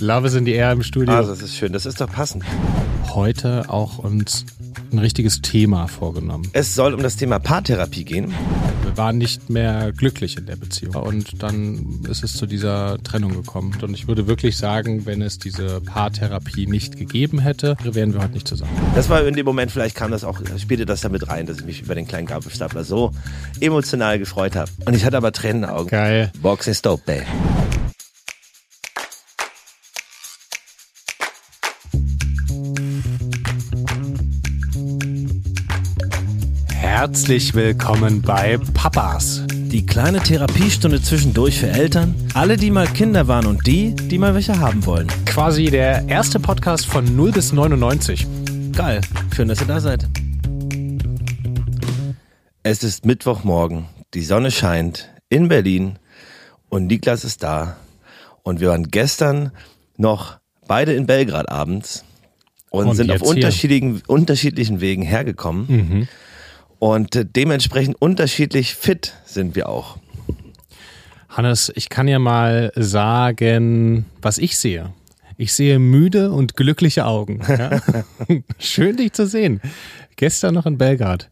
Love is in the air im Studio. Also, das ist schön. Das ist doch passend. Heute auch uns ein richtiges Thema vorgenommen. Es soll um das Thema Paartherapie gehen. Wir waren nicht mehr glücklich in der Beziehung. Und dann ist es zu dieser Trennung gekommen. Und ich würde wirklich sagen, wenn es diese Paartherapie nicht gegeben hätte, wären wir heute nicht zusammen. Das war in dem Moment, vielleicht kam das auch, spielte das damit rein, dass ich mich über den kleinen Gabelstapler so emotional gefreut habe. Und ich hatte aber Tränen in den Augen. Geil. Boxing Stop Day. Herzlich willkommen bei Papas. Die kleine Therapiestunde zwischendurch für Eltern, alle, die mal Kinder waren und die, die mal welche haben wollen. Quasi der erste Podcast von 0 bis 99. Geil, schön, dass ihr da seid. Es ist Mittwochmorgen, die Sonne scheint in Berlin und Niklas ist da. Und wir waren gestern noch beide in Belgrad abends und, Und sind auf hier. unterschiedlichen, unterschiedlichen Wegen hergekommen. Mhm. Und dementsprechend unterschiedlich fit sind wir auch. Hannes, ich kann ja mal sagen, was ich sehe. Ich sehe müde und glückliche Augen. Ja? Schön, dich zu sehen. Gestern noch in Belgrad.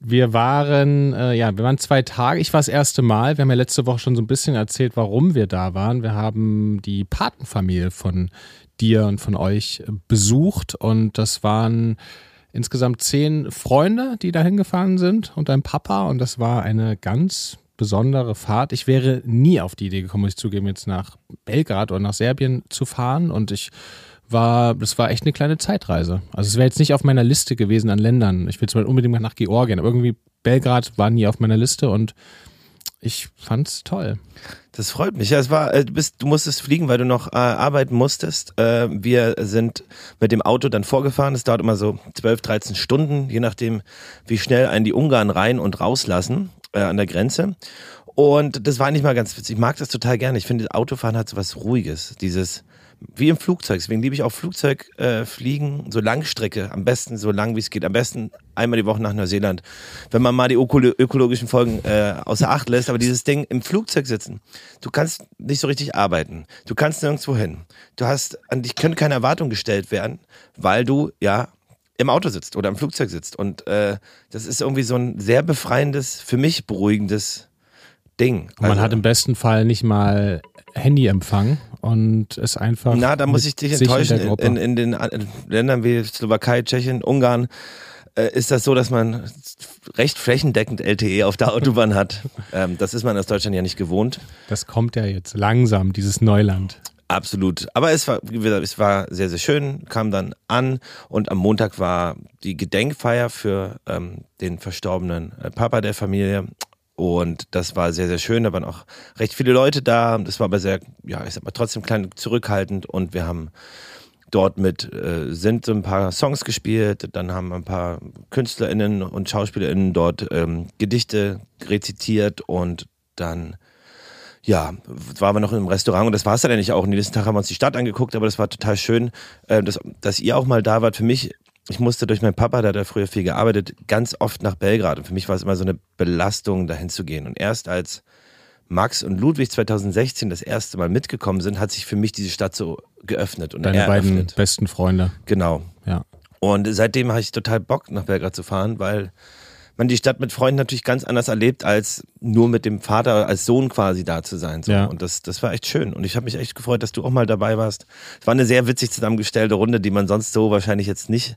Wir waren, äh, ja, wir waren zwei Tage. Ich war das erste Mal. Wir haben ja letzte Woche schon so ein bisschen erzählt, warum wir da waren. Wir haben die Patenfamilie von dir und von euch besucht und das waren insgesamt zehn Freunde, die da hingefahren sind und ein Papa und das war eine ganz besondere Fahrt. Ich wäre nie auf die Idee gekommen, muss ich zugeben, jetzt nach Belgrad oder nach Serbien zu fahren und ich war, das war echt eine kleine Zeitreise. Also es wäre jetzt nicht auf meiner Liste gewesen an Ländern. Ich will zum Beispiel unbedingt nach Georgien, aber irgendwie Belgrad war nie auf meiner Liste und ich fand's toll. Das freut mich. Ja, es war, äh, du, bist, du musstest fliegen, weil du noch äh, arbeiten musstest. Äh, wir sind mit dem Auto dann vorgefahren. Es dauert immer so 12, 13 Stunden, je nachdem, wie schnell einen die Ungarn rein und rauslassen äh, an der Grenze. Und das war nicht mal ganz witzig. Ich mag das total gerne. Ich finde, Autofahren hat so was Ruhiges. Dieses, wie im Flugzeug. Deswegen liebe ich auch Flugzeug äh, so Langstrecke. Am besten so lang wie es geht. Am besten einmal die Woche nach Neuseeland. Wenn man mal die ökolo ökologischen Folgen äh, außer Acht lässt. Aber dieses Ding im Flugzeug sitzen. Du kannst nicht so richtig arbeiten. Du kannst nirgendwo hin. Du hast, an dich können keine Erwartungen gestellt werden, weil du, ja, im Auto sitzt oder im Flugzeug sitzt. Und äh, das ist irgendwie so ein sehr befreiendes, für mich beruhigendes Ding. Und man Also- hat im besten Fall nicht mal Handyempfang und ist einfach. Na, da muss ich dich enttäuschen. In, in, in den äh, Ländern wie Slowakei, Tschechien, Ungarn äh, ist das so, dass man recht flächendeckend LTE auf der Autobahn hat. Ähm, das ist man aus Deutschland ja nicht gewohnt. das kommt ja jetzt langsam, dieses Neuland. Absolut. Aber es war, es war sehr, sehr schön, kam dann an und am Montag war die Gedenkfeier für ähm, den verstorbenen äh, Papa der Familie. Und das war sehr, sehr schön. Da waren auch recht viele Leute da. Das war aber sehr, ja, ich sag mal, trotzdem klein zurückhaltend. Und wir haben dort mit, äh, sind so ein paar Songs gespielt. Dann haben ein paar KünstlerInnen und SchauspielerInnen dort ähm, Gedichte rezitiert. Und dann ja, waren wir noch im Restaurant und das war es dann eigentlich auch. Und nächsten Tag haben wir uns die Stadt angeguckt, aber das war total schön, äh, dass, dass ihr auch mal da wart. Für mich, ich musste durch meinen Papa, der hat ja früher viel gearbeitet, ganz oft nach Belgrad. Und für mich war es immer so eine Belastung, dahin zu gehen. Und erst als Max und Ludwig 2016 das erste Mal mitgekommen sind, hat sich für mich diese Stadt so geöffnet und Deine beiden eröffnet. besten Freunde. Genau. Ja. Und seitdem habe ich total Bock, nach Belgrad zu fahren, weil man die Stadt mit Freunden natürlich ganz anders erlebt, als nur mit dem Vater als Sohn quasi da zu sein. So. Ja. Und das, das war echt schön. Und ich habe mich echt gefreut, dass du auch mal dabei warst. Es war eine sehr witzig zusammengestellte Runde, die man sonst so wahrscheinlich jetzt nicht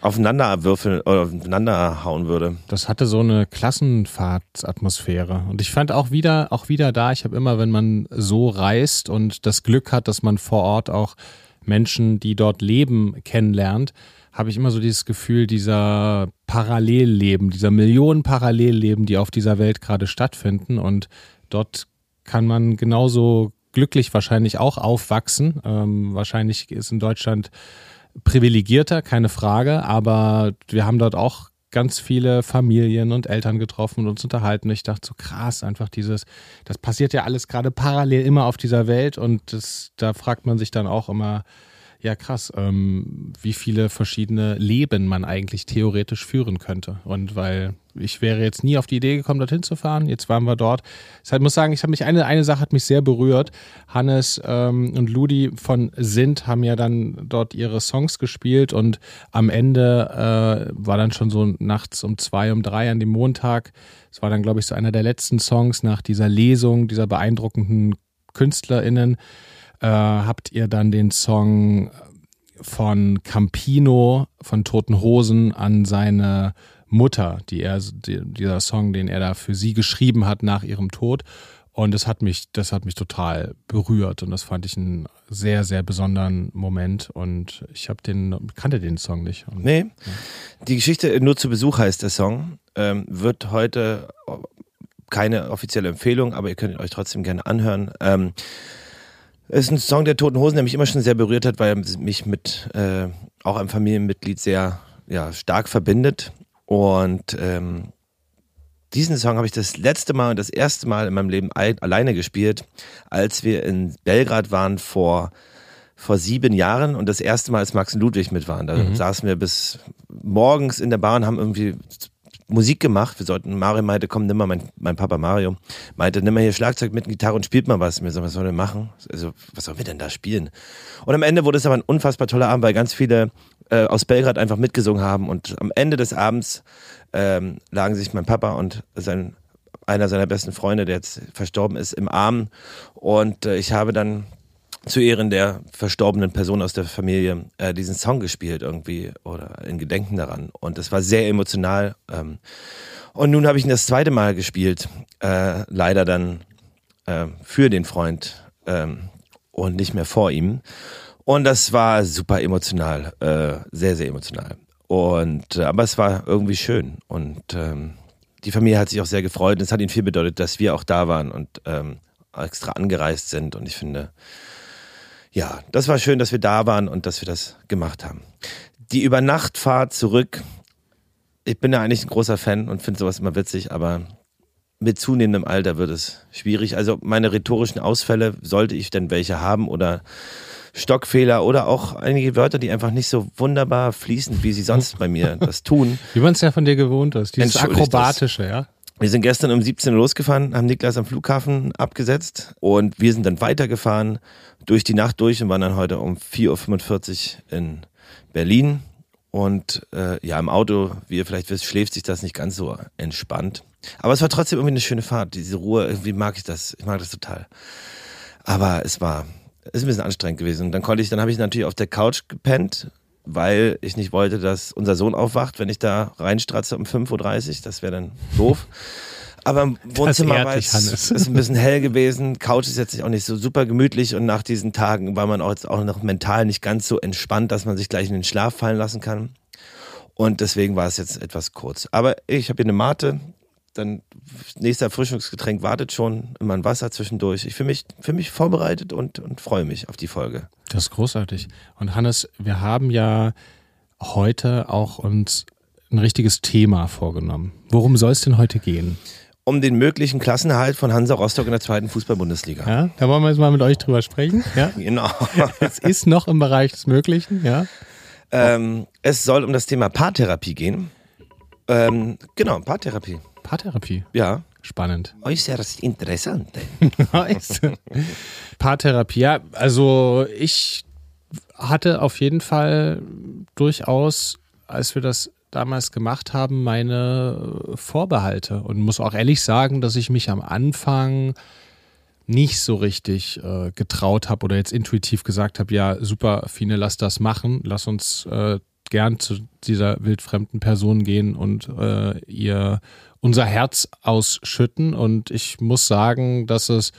aufeinander würfeln oder aufeinander hauen würde. Das hatte so eine Klassenfahrtsatmosphäre. Und ich fand auch wieder, auch wieder da, ich habe immer, wenn man so reist und das Glück hat, dass man vor Ort auch Menschen, die dort leben, kennenlernt, habe ich immer so dieses Gefühl dieser Parallelleben, dieser Millionen Parallelleben, die auf dieser Welt gerade stattfinden. Und dort kann man genauso glücklich wahrscheinlich auch aufwachsen. Ähm, wahrscheinlich ist in Deutschland privilegierter, keine Frage, aber wir haben dort auch ganz viele Familien und Eltern getroffen und uns unterhalten. Ich dachte so krass, einfach dieses, das passiert ja alles gerade parallel immer auf dieser Welt und das, da fragt man sich dann auch immer, ja krass, ähm, wie viele verschiedene Leben man eigentlich theoretisch führen könnte. Und weil ich wäre jetzt nie auf die Idee gekommen, dorthin zu fahren. Jetzt waren wir dort. Ich muss sagen, ich habe mich eine, eine Sache hat mich sehr berührt. Hannes ähm, und Ludi von Sint haben ja dann dort ihre Songs gespielt und am Ende äh, war dann schon so nachts um zwei, um drei an dem Montag. Es war dann, glaube ich, so einer der letzten Songs nach dieser Lesung dieser beeindruckenden KünstlerInnen. Äh, habt ihr dann den Song von Campino von Toten Hosen an seine Mutter, die er, die, dieser Song, den er da für sie geschrieben hat nach ihrem Tod. Und das hat mich, das hat mich total berührt und das fand ich einen sehr, sehr besonderen Moment. Und ich habe den, kannte den Song nicht. Und, nee. Ja. Die Geschichte nur zu Besuch heißt der Song. Ähm, wird heute keine offizielle Empfehlung, aber ihr könnt ihn euch trotzdem gerne anhören. Ähm, ist ein Song der Toten Hosen, der mich immer schon sehr berührt hat, weil er mich mit äh, auch einem Familienmitglied sehr ja, stark verbindet. Und ähm, diesen Song habe ich das letzte Mal und das erste Mal in meinem Leben alleine gespielt, als wir in Belgrad waren vor, vor sieben Jahren und das erste Mal, als Max und Ludwig mit waren. Da mhm. saßen wir bis morgens in der Bar und haben irgendwie Musik gemacht. Wir sollten, Mario meinte, komm, nimm mal, mein, mein Papa Mario, meinte, nimm mal hier Schlagzeug mit Gitarre und spielt mal was. Mir so, was sollen wir machen? Also, was sollen wir denn da spielen? Und am Ende wurde es aber ein unfassbar toller Abend, weil ganz viele äh, aus Belgrad einfach mitgesungen haben. Und am Ende des Abends ähm, lagen sich mein Papa und sein, einer seiner besten Freunde, der jetzt verstorben ist, im Arm. Und äh, ich habe dann zu Ehren der verstorbenen Person aus der Familie äh, diesen Song gespielt irgendwie oder in Gedenken daran. Und es war sehr emotional. Ähm, und nun habe ich ihn das zweite Mal gespielt, äh, leider dann äh, für den Freund ähm, und nicht mehr vor ihm. Und das war super emotional, äh, sehr, sehr emotional. Und äh, aber es war irgendwie schön. Und ähm, die Familie hat sich auch sehr gefreut. Und es hat ihnen viel bedeutet, dass wir auch da waren und ähm, extra angereist sind. Und ich finde, ja, das war schön, dass wir da waren und dass wir das gemacht haben. Die Übernachtfahrt zurück. Ich bin ja eigentlich ein großer Fan und finde sowas immer witzig, aber mit zunehmendem Alter wird es schwierig. Also meine rhetorischen Ausfälle, sollte ich denn welche haben oder Stockfehler oder auch einige Wörter, die einfach nicht so wunderbar fließen, wie sie sonst bei mir das tun. Wie man es ja von dir gewohnt ist, dieses Akrobatische, ja. Wir sind gestern um 17 Uhr losgefahren, haben Niklas am Flughafen abgesetzt und wir sind dann weitergefahren durch die Nacht durch und waren dann heute um 4.45 Uhr in Berlin. Und äh, ja, im Auto, wie ihr vielleicht wisst, schläft sich das nicht ganz so entspannt. Aber es war trotzdem irgendwie eine schöne Fahrt. Diese Ruhe, irgendwie mag ich das. Ich mag das total. Aber es war ist ein bisschen anstrengend gewesen. Und dann konnte ich, dann habe ich natürlich auf der Couch gepennt, weil ich nicht wollte, dass unser Sohn aufwacht, wenn ich da reinstratze um 5.30 Uhr. Das wäre dann doof. Aber im Wohnzimmer war es ist ein bisschen hell gewesen. Couch ist jetzt auch nicht so super gemütlich und nach diesen Tagen war man auch jetzt auch noch mental nicht ganz so entspannt, dass man sich gleich in den Schlaf fallen lassen kann. Und deswegen war es jetzt etwas kurz. Aber ich habe hier eine Mate, dann nächster Erfrischungsgetränk wartet schon, immer ein Wasser zwischendurch. Ich fühle mich, fühl mich vorbereitet und, und freue mich auf die Folge. Das ist großartig. Und Hannes, wir haben ja heute auch uns ein richtiges Thema vorgenommen. Worum soll es denn heute gehen? Um den möglichen Klassenerhalt von Hansa Rostock in der zweiten Fußball-Bundesliga. Ja, da wollen wir jetzt mal mit euch drüber sprechen. Ja? Genau. es ist noch im Bereich des Möglichen, ja. Ähm, es soll um das Thema Paartherapie gehen. Ähm, genau, Paartherapie. Paartherapie. Ja. Spannend. Äußerst interessant. Paartherapie, ja, also ich hatte auf jeden Fall durchaus, als wir das damals gemacht haben, meine Vorbehalte und muss auch ehrlich sagen, dass ich mich am Anfang nicht so richtig äh, getraut habe oder jetzt intuitiv gesagt habe, ja, super, Fine, lass das machen, lass uns äh, gern zu dieser wildfremden Person gehen und äh, ihr unser Herz ausschütten. Und ich muss sagen, dass es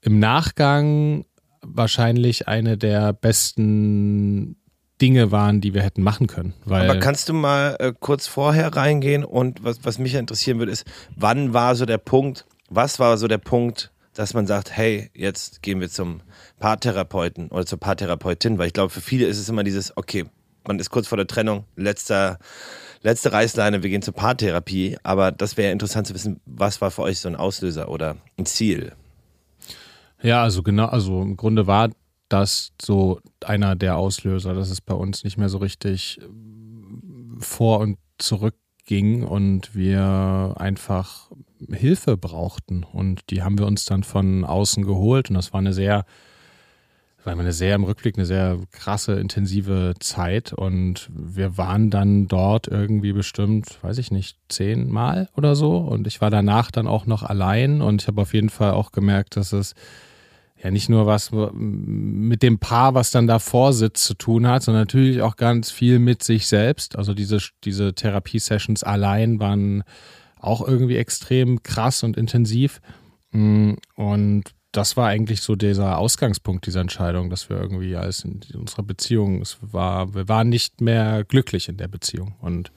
im Nachgang wahrscheinlich eine der besten Dinge waren, die wir hätten machen können. Aber kannst du mal äh, kurz vorher reingehen und was, was mich interessieren würde, ist, wann war so der Punkt, was war so der Punkt, dass man sagt, hey, jetzt gehen wir zum Paartherapeuten oder zur Paartherapeutin, weil ich glaube, für viele ist es immer dieses, okay, man ist kurz vor der Trennung, letzter letzte Reißleine, wir gehen zur Paartherapie, aber das wäre interessant zu wissen, was war für euch so ein Auslöser oder ein Ziel? Ja, also genau, also im Grunde war das so einer der Auslöser, dass es bei uns nicht mehr so richtig äh, vor und zurück ging und wir einfach Hilfe brauchten. Und die haben wir uns dann von außen geholt. Und das war eine sehr, war eine sehr im Rückblick eine sehr krasse, intensive Zeit. Und wir waren dann dort irgendwie bestimmt, weiß ich nicht, zehnmal oder so. Und ich war danach dann auch noch allein. Und ich habe auf jeden Fall auch gemerkt, dass es ja nicht nur was mit dem Paar, was dann davor sitzt, zu tun hat, sondern natürlich auch ganz viel mit sich selbst. Also diese, diese Therapie-Sessions allein waren auch irgendwie extrem krass und intensiv. Mm, und das war eigentlich so dieser Ausgangspunkt dieser Entscheidung, dass wir irgendwie als in unserer Beziehung, es war, wir waren nicht mehr glücklich in der Beziehung und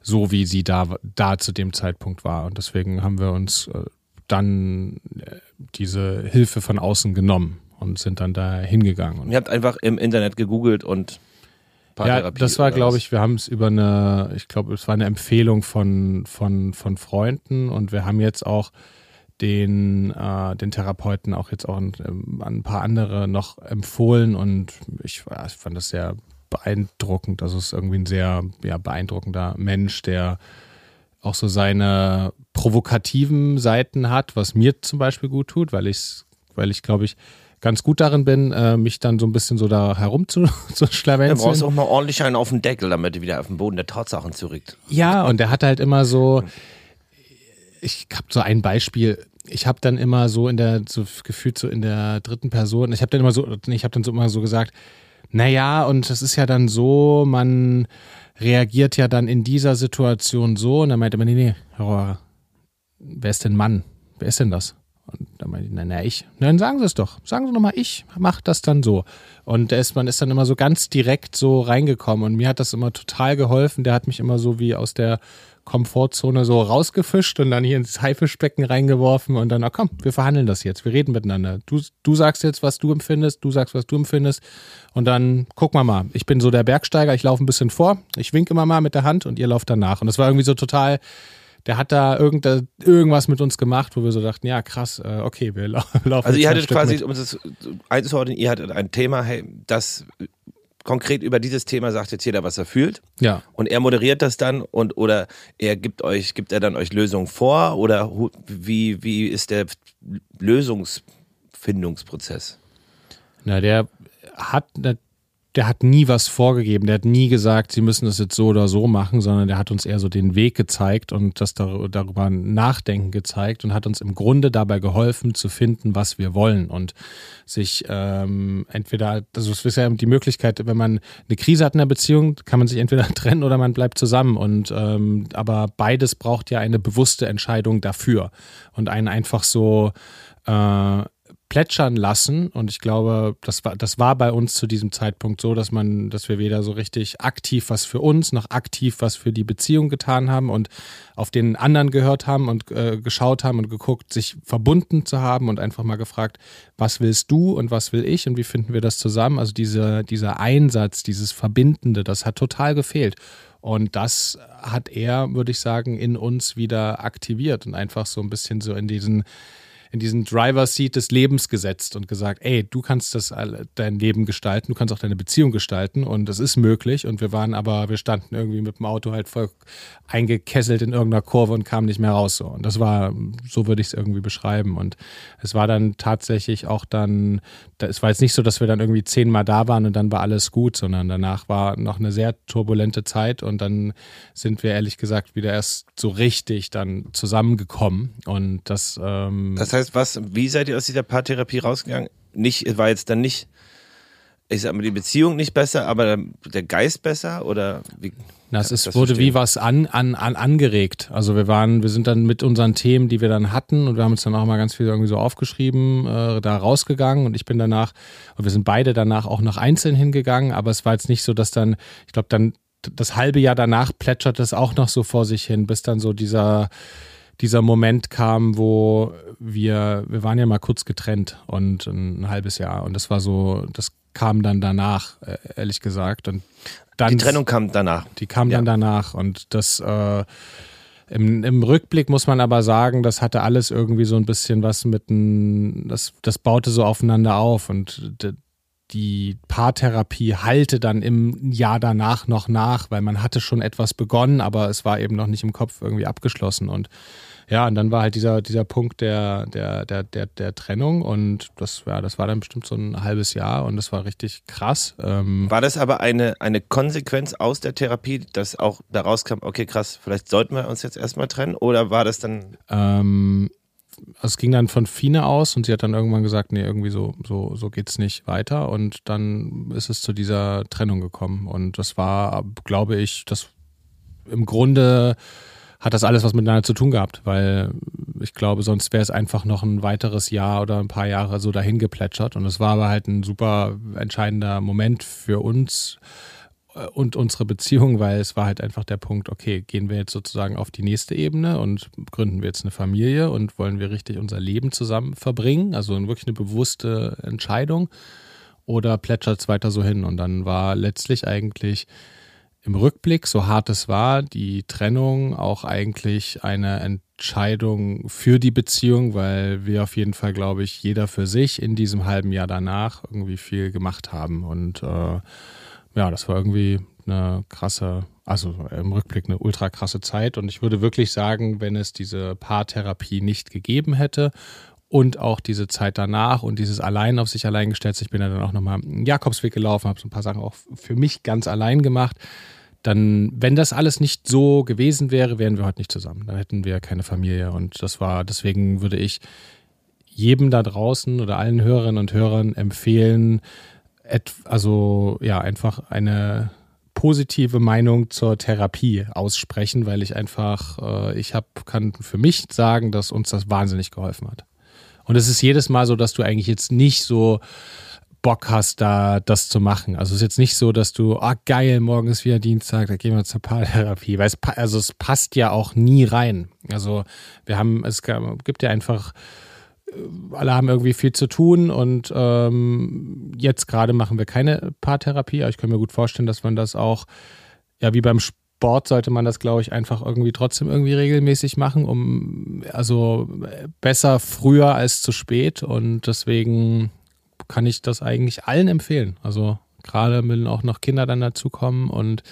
so wie sie da, da zu dem Zeitpunkt war. Und deswegen haben wir uns äh, dann äh, diese Hilfe von außen genommen und sind dann da hingegangen. Und ihr habt einfach im Internet gegoogelt und ja, das war, glaube ich, wir haben es über eine, ich glaube, es war eine Empfehlung von, von, von Freunden und wir haben jetzt auch den, äh, den Therapeuten auch jetzt auch ein, ähm, ein, paar andere noch empfohlen und ich, ja, ich fand das sehr beeindruckend. Also es ist irgendwie ein sehr ja, beeindruckender Mensch, der auch so seine provokativen Seiten hat, was mir zum Beispiel gut tut, weil ich, weil ich glaube ich, ganz gut darin bin, äh, mich dann so ein bisschen so da herum zu, zu schlawenzeln. Du brauchst auch mal ordentlich einen auf den Deckel, damit du wieder auf den Boden der Tatsachen zurück. Ja, und der hat halt immer so, ich habe so ein Beispiel, ich habe dann immer so in der, so gefühlt so in der dritten Person, ich habe dann immer so, ich habe dann so immer so gesagt, naja, und das ist ja dann so, man reagiert ja dann in dieser Situation so. Und dann meinte man, nee, nee, Herr wer ist denn Mann? Wer ist denn das? Und dann meinte ich, na, na, ich. Na, dann sagen Sie es doch. Sagen Sie doch mal, ich mache das dann so. Und ist, man ist dann immer so ganz direkt so reingekommen. Und mir hat das immer total geholfen. Der hat mich immer so wie aus der Komfortzone so rausgefischt und dann hier ins Haifischbecken reingeworfen und dann, na komm, wir verhandeln das jetzt, wir reden miteinander. Du, du sagst jetzt, was du empfindest, du sagst, was du empfindest und dann gucken wir mal. Ich bin so der Bergsteiger, ich laufe ein bisschen vor, ich winke immer mal mit der Hand und ihr lauft danach. Und das war irgendwie so total, der hat da irgend, irgendwas mit uns gemacht, wo wir so dachten, ja krass, äh, okay, wir laufen. Also ihr hattet quasi, mit. um es einzuordnen, ihr hattet ein Thema, hey, das konkret über dieses Thema sagt jetzt jeder, was er fühlt. Ja. Und er moderiert das dann und oder er gibt euch, gibt er dann euch Lösungen vor oder wie, wie ist der Lösungsfindungsprozess? Na, der hat der hat nie was vorgegeben, der hat nie gesagt, sie müssen das jetzt so oder so machen, sondern der hat uns eher so den Weg gezeigt und das darüber nachdenken gezeigt und hat uns im Grunde dabei geholfen zu finden, was wir wollen und sich ähm, entweder, also es ist ja die Möglichkeit, wenn man eine Krise hat in der Beziehung, kann man sich entweder trennen oder man bleibt zusammen und ähm, aber beides braucht ja eine bewusste Entscheidung dafür und einen einfach so äh, plätschern lassen. Und ich glaube, das war, das war bei uns zu diesem Zeitpunkt so, dass man, dass wir weder so richtig aktiv was für uns noch aktiv was für die Beziehung getan haben und auf den anderen gehört haben und äh, geschaut haben und geguckt, sich verbunden zu haben und einfach mal gefragt, was willst du und was will ich und wie finden wir das zusammen? Also diese, dieser Einsatz, dieses Verbindende, das hat total gefehlt. Und das hat er, würde ich sagen, in uns wieder aktiviert und einfach so ein bisschen so in diesen in diesen Driver-Seat des Lebens gesetzt und gesagt, ey, du kannst das dein Leben gestalten, du kannst auch deine Beziehung gestalten und das ist möglich. Und wir waren aber, wir standen irgendwie mit dem Auto halt voll eingekesselt in irgendeiner Kurve und kamen nicht mehr raus. So. Und das war, so würde ich es irgendwie beschreiben. Und es war dann tatsächlich auch dann, es war jetzt nicht so, dass wir dann irgendwie zehnmal da waren und dann war alles gut, sondern danach war noch eine sehr turbulente Zeit und dann sind wir ehrlich gesagt wieder erst so richtig dann zusammengekommen. Und das, ähm, das heißt, heißt, was, wie seid ihr aus dieser Paartherapie rausgegangen? Nicht, war jetzt dann nicht, ich sag mal, die Beziehung nicht besser, aber der Geist besser oder wie? Na, es ist, wurde verstehen? wie was an, an, an, angeregt. Also wir waren, wir sind dann mit unseren Themen, die wir dann hatten und wir haben uns dann auch mal ganz viel irgendwie so aufgeschrieben, äh, da rausgegangen und ich bin danach, und wir sind beide danach auch noch einzeln hingegangen, aber es war jetzt nicht so, dass dann, ich glaube dann das halbe Jahr danach plätschert es auch noch so vor sich hin, bis dann so dieser, dieser Moment kam, wo wir, wir waren ja mal kurz getrennt und ein halbes Jahr und das war so, das kam dann danach, äh, ehrlich gesagt. Und dann, die Trennung kam danach. Die kam ja. dann danach und das äh, im, im Rückblick muss man aber sagen, das hatte alles irgendwie so ein bisschen was mit ein, das, das baute so aufeinander auf und die Paartherapie halte dann im Jahr danach noch nach, weil man hatte schon etwas begonnen, aber es war eben noch nicht im Kopf irgendwie abgeschlossen. Und ja, und dann war halt dieser, dieser Punkt der, der, der, der, der Trennung und das, ja, das war dann bestimmt so ein halbes Jahr und das war richtig krass. Ähm war das aber eine, eine Konsequenz aus der Therapie, dass auch daraus kam, okay, krass, vielleicht sollten wir uns jetzt erstmal trennen oder war das dann? Ähm, also es ging dann von Fine aus und sie hat dann irgendwann gesagt, nee, irgendwie so, so, so geht's nicht weiter. Und dann ist es zu dieser Trennung gekommen. Und das war, glaube ich, das im Grunde hat das alles was miteinander zu tun gehabt, weil ich glaube, sonst wäre es einfach noch ein weiteres Jahr oder ein paar Jahre so dahin geplätschert. Und es war aber halt ein super entscheidender Moment für uns äh, und unsere Beziehung, weil es war halt einfach der Punkt, okay, gehen wir jetzt sozusagen auf die nächste Ebene und gründen wir jetzt eine Familie und wollen wir richtig unser Leben zusammen verbringen? Also wirklich eine bewusste Entscheidung oder plätschert es weiter so hin? Und dann war letztlich eigentlich im Rückblick, so hart es war, die Trennung auch eigentlich eine Entscheidung für die Beziehung, weil wir auf jeden Fall, glaube ich, jeder für sich in diesem halben Jahr danach irgendwie viel gemacht haben. Und äh, ja, das war irgendwie eine krasse, also im Rückblick eine ultra krasse Zeit. Und ich würde wirklich sagen, wenn es diese Paartherapie nicht gegeben hätte und auch diese Zeit danach und dieses allein auf sich allein gestellt. Ich bin ja dann auch nochmal einen Jakobsweg gelaufen, habe so ein paar Sachen auch für mich ganz allein gemacht. Dann, wenn das alles nicht so gewesen wäre, wären wir heute nicht zusammen. Dann hätten wir keine Familie. Und das war, deswegen würde ich jedem da draußen oder allen Hörerinnen und Hörern empfehlen, also ja, einfach eine positive Meinung zur Therapie aussprechen, weil ich einfach, äh, ich hab, kann für mich sagen, dass uns das wahnsinnig geholfen hat. Und es ist jedes Mal so, dass du eigentlich jetzt nicht so Bock hast, da das zu machen. Also es ist jetzt nicht so, dass du, ah oh, geil, morgen ist wieder Dienstag, da gehen wir zur Paartherapie. Weil es, also es passt ja auch nie rein. Also wir haben, es gibt ja einfach, äh, alle haben irgendwie viel zu tun und ähm, jetzt gerade machen wir keine Paartherapie, aber ich kann mir gut vorstellen, dass man das auch, ja, wie beim Sport sollte man das, glaube ich, einfach irgendwie trotzdem irgendwie regelmäßig machen, um also besser früher als zu spät. Und deswegen kann ich das eigentlich allen empfehlen. Also gerade wenn auch noch Kinder dann dazukommen und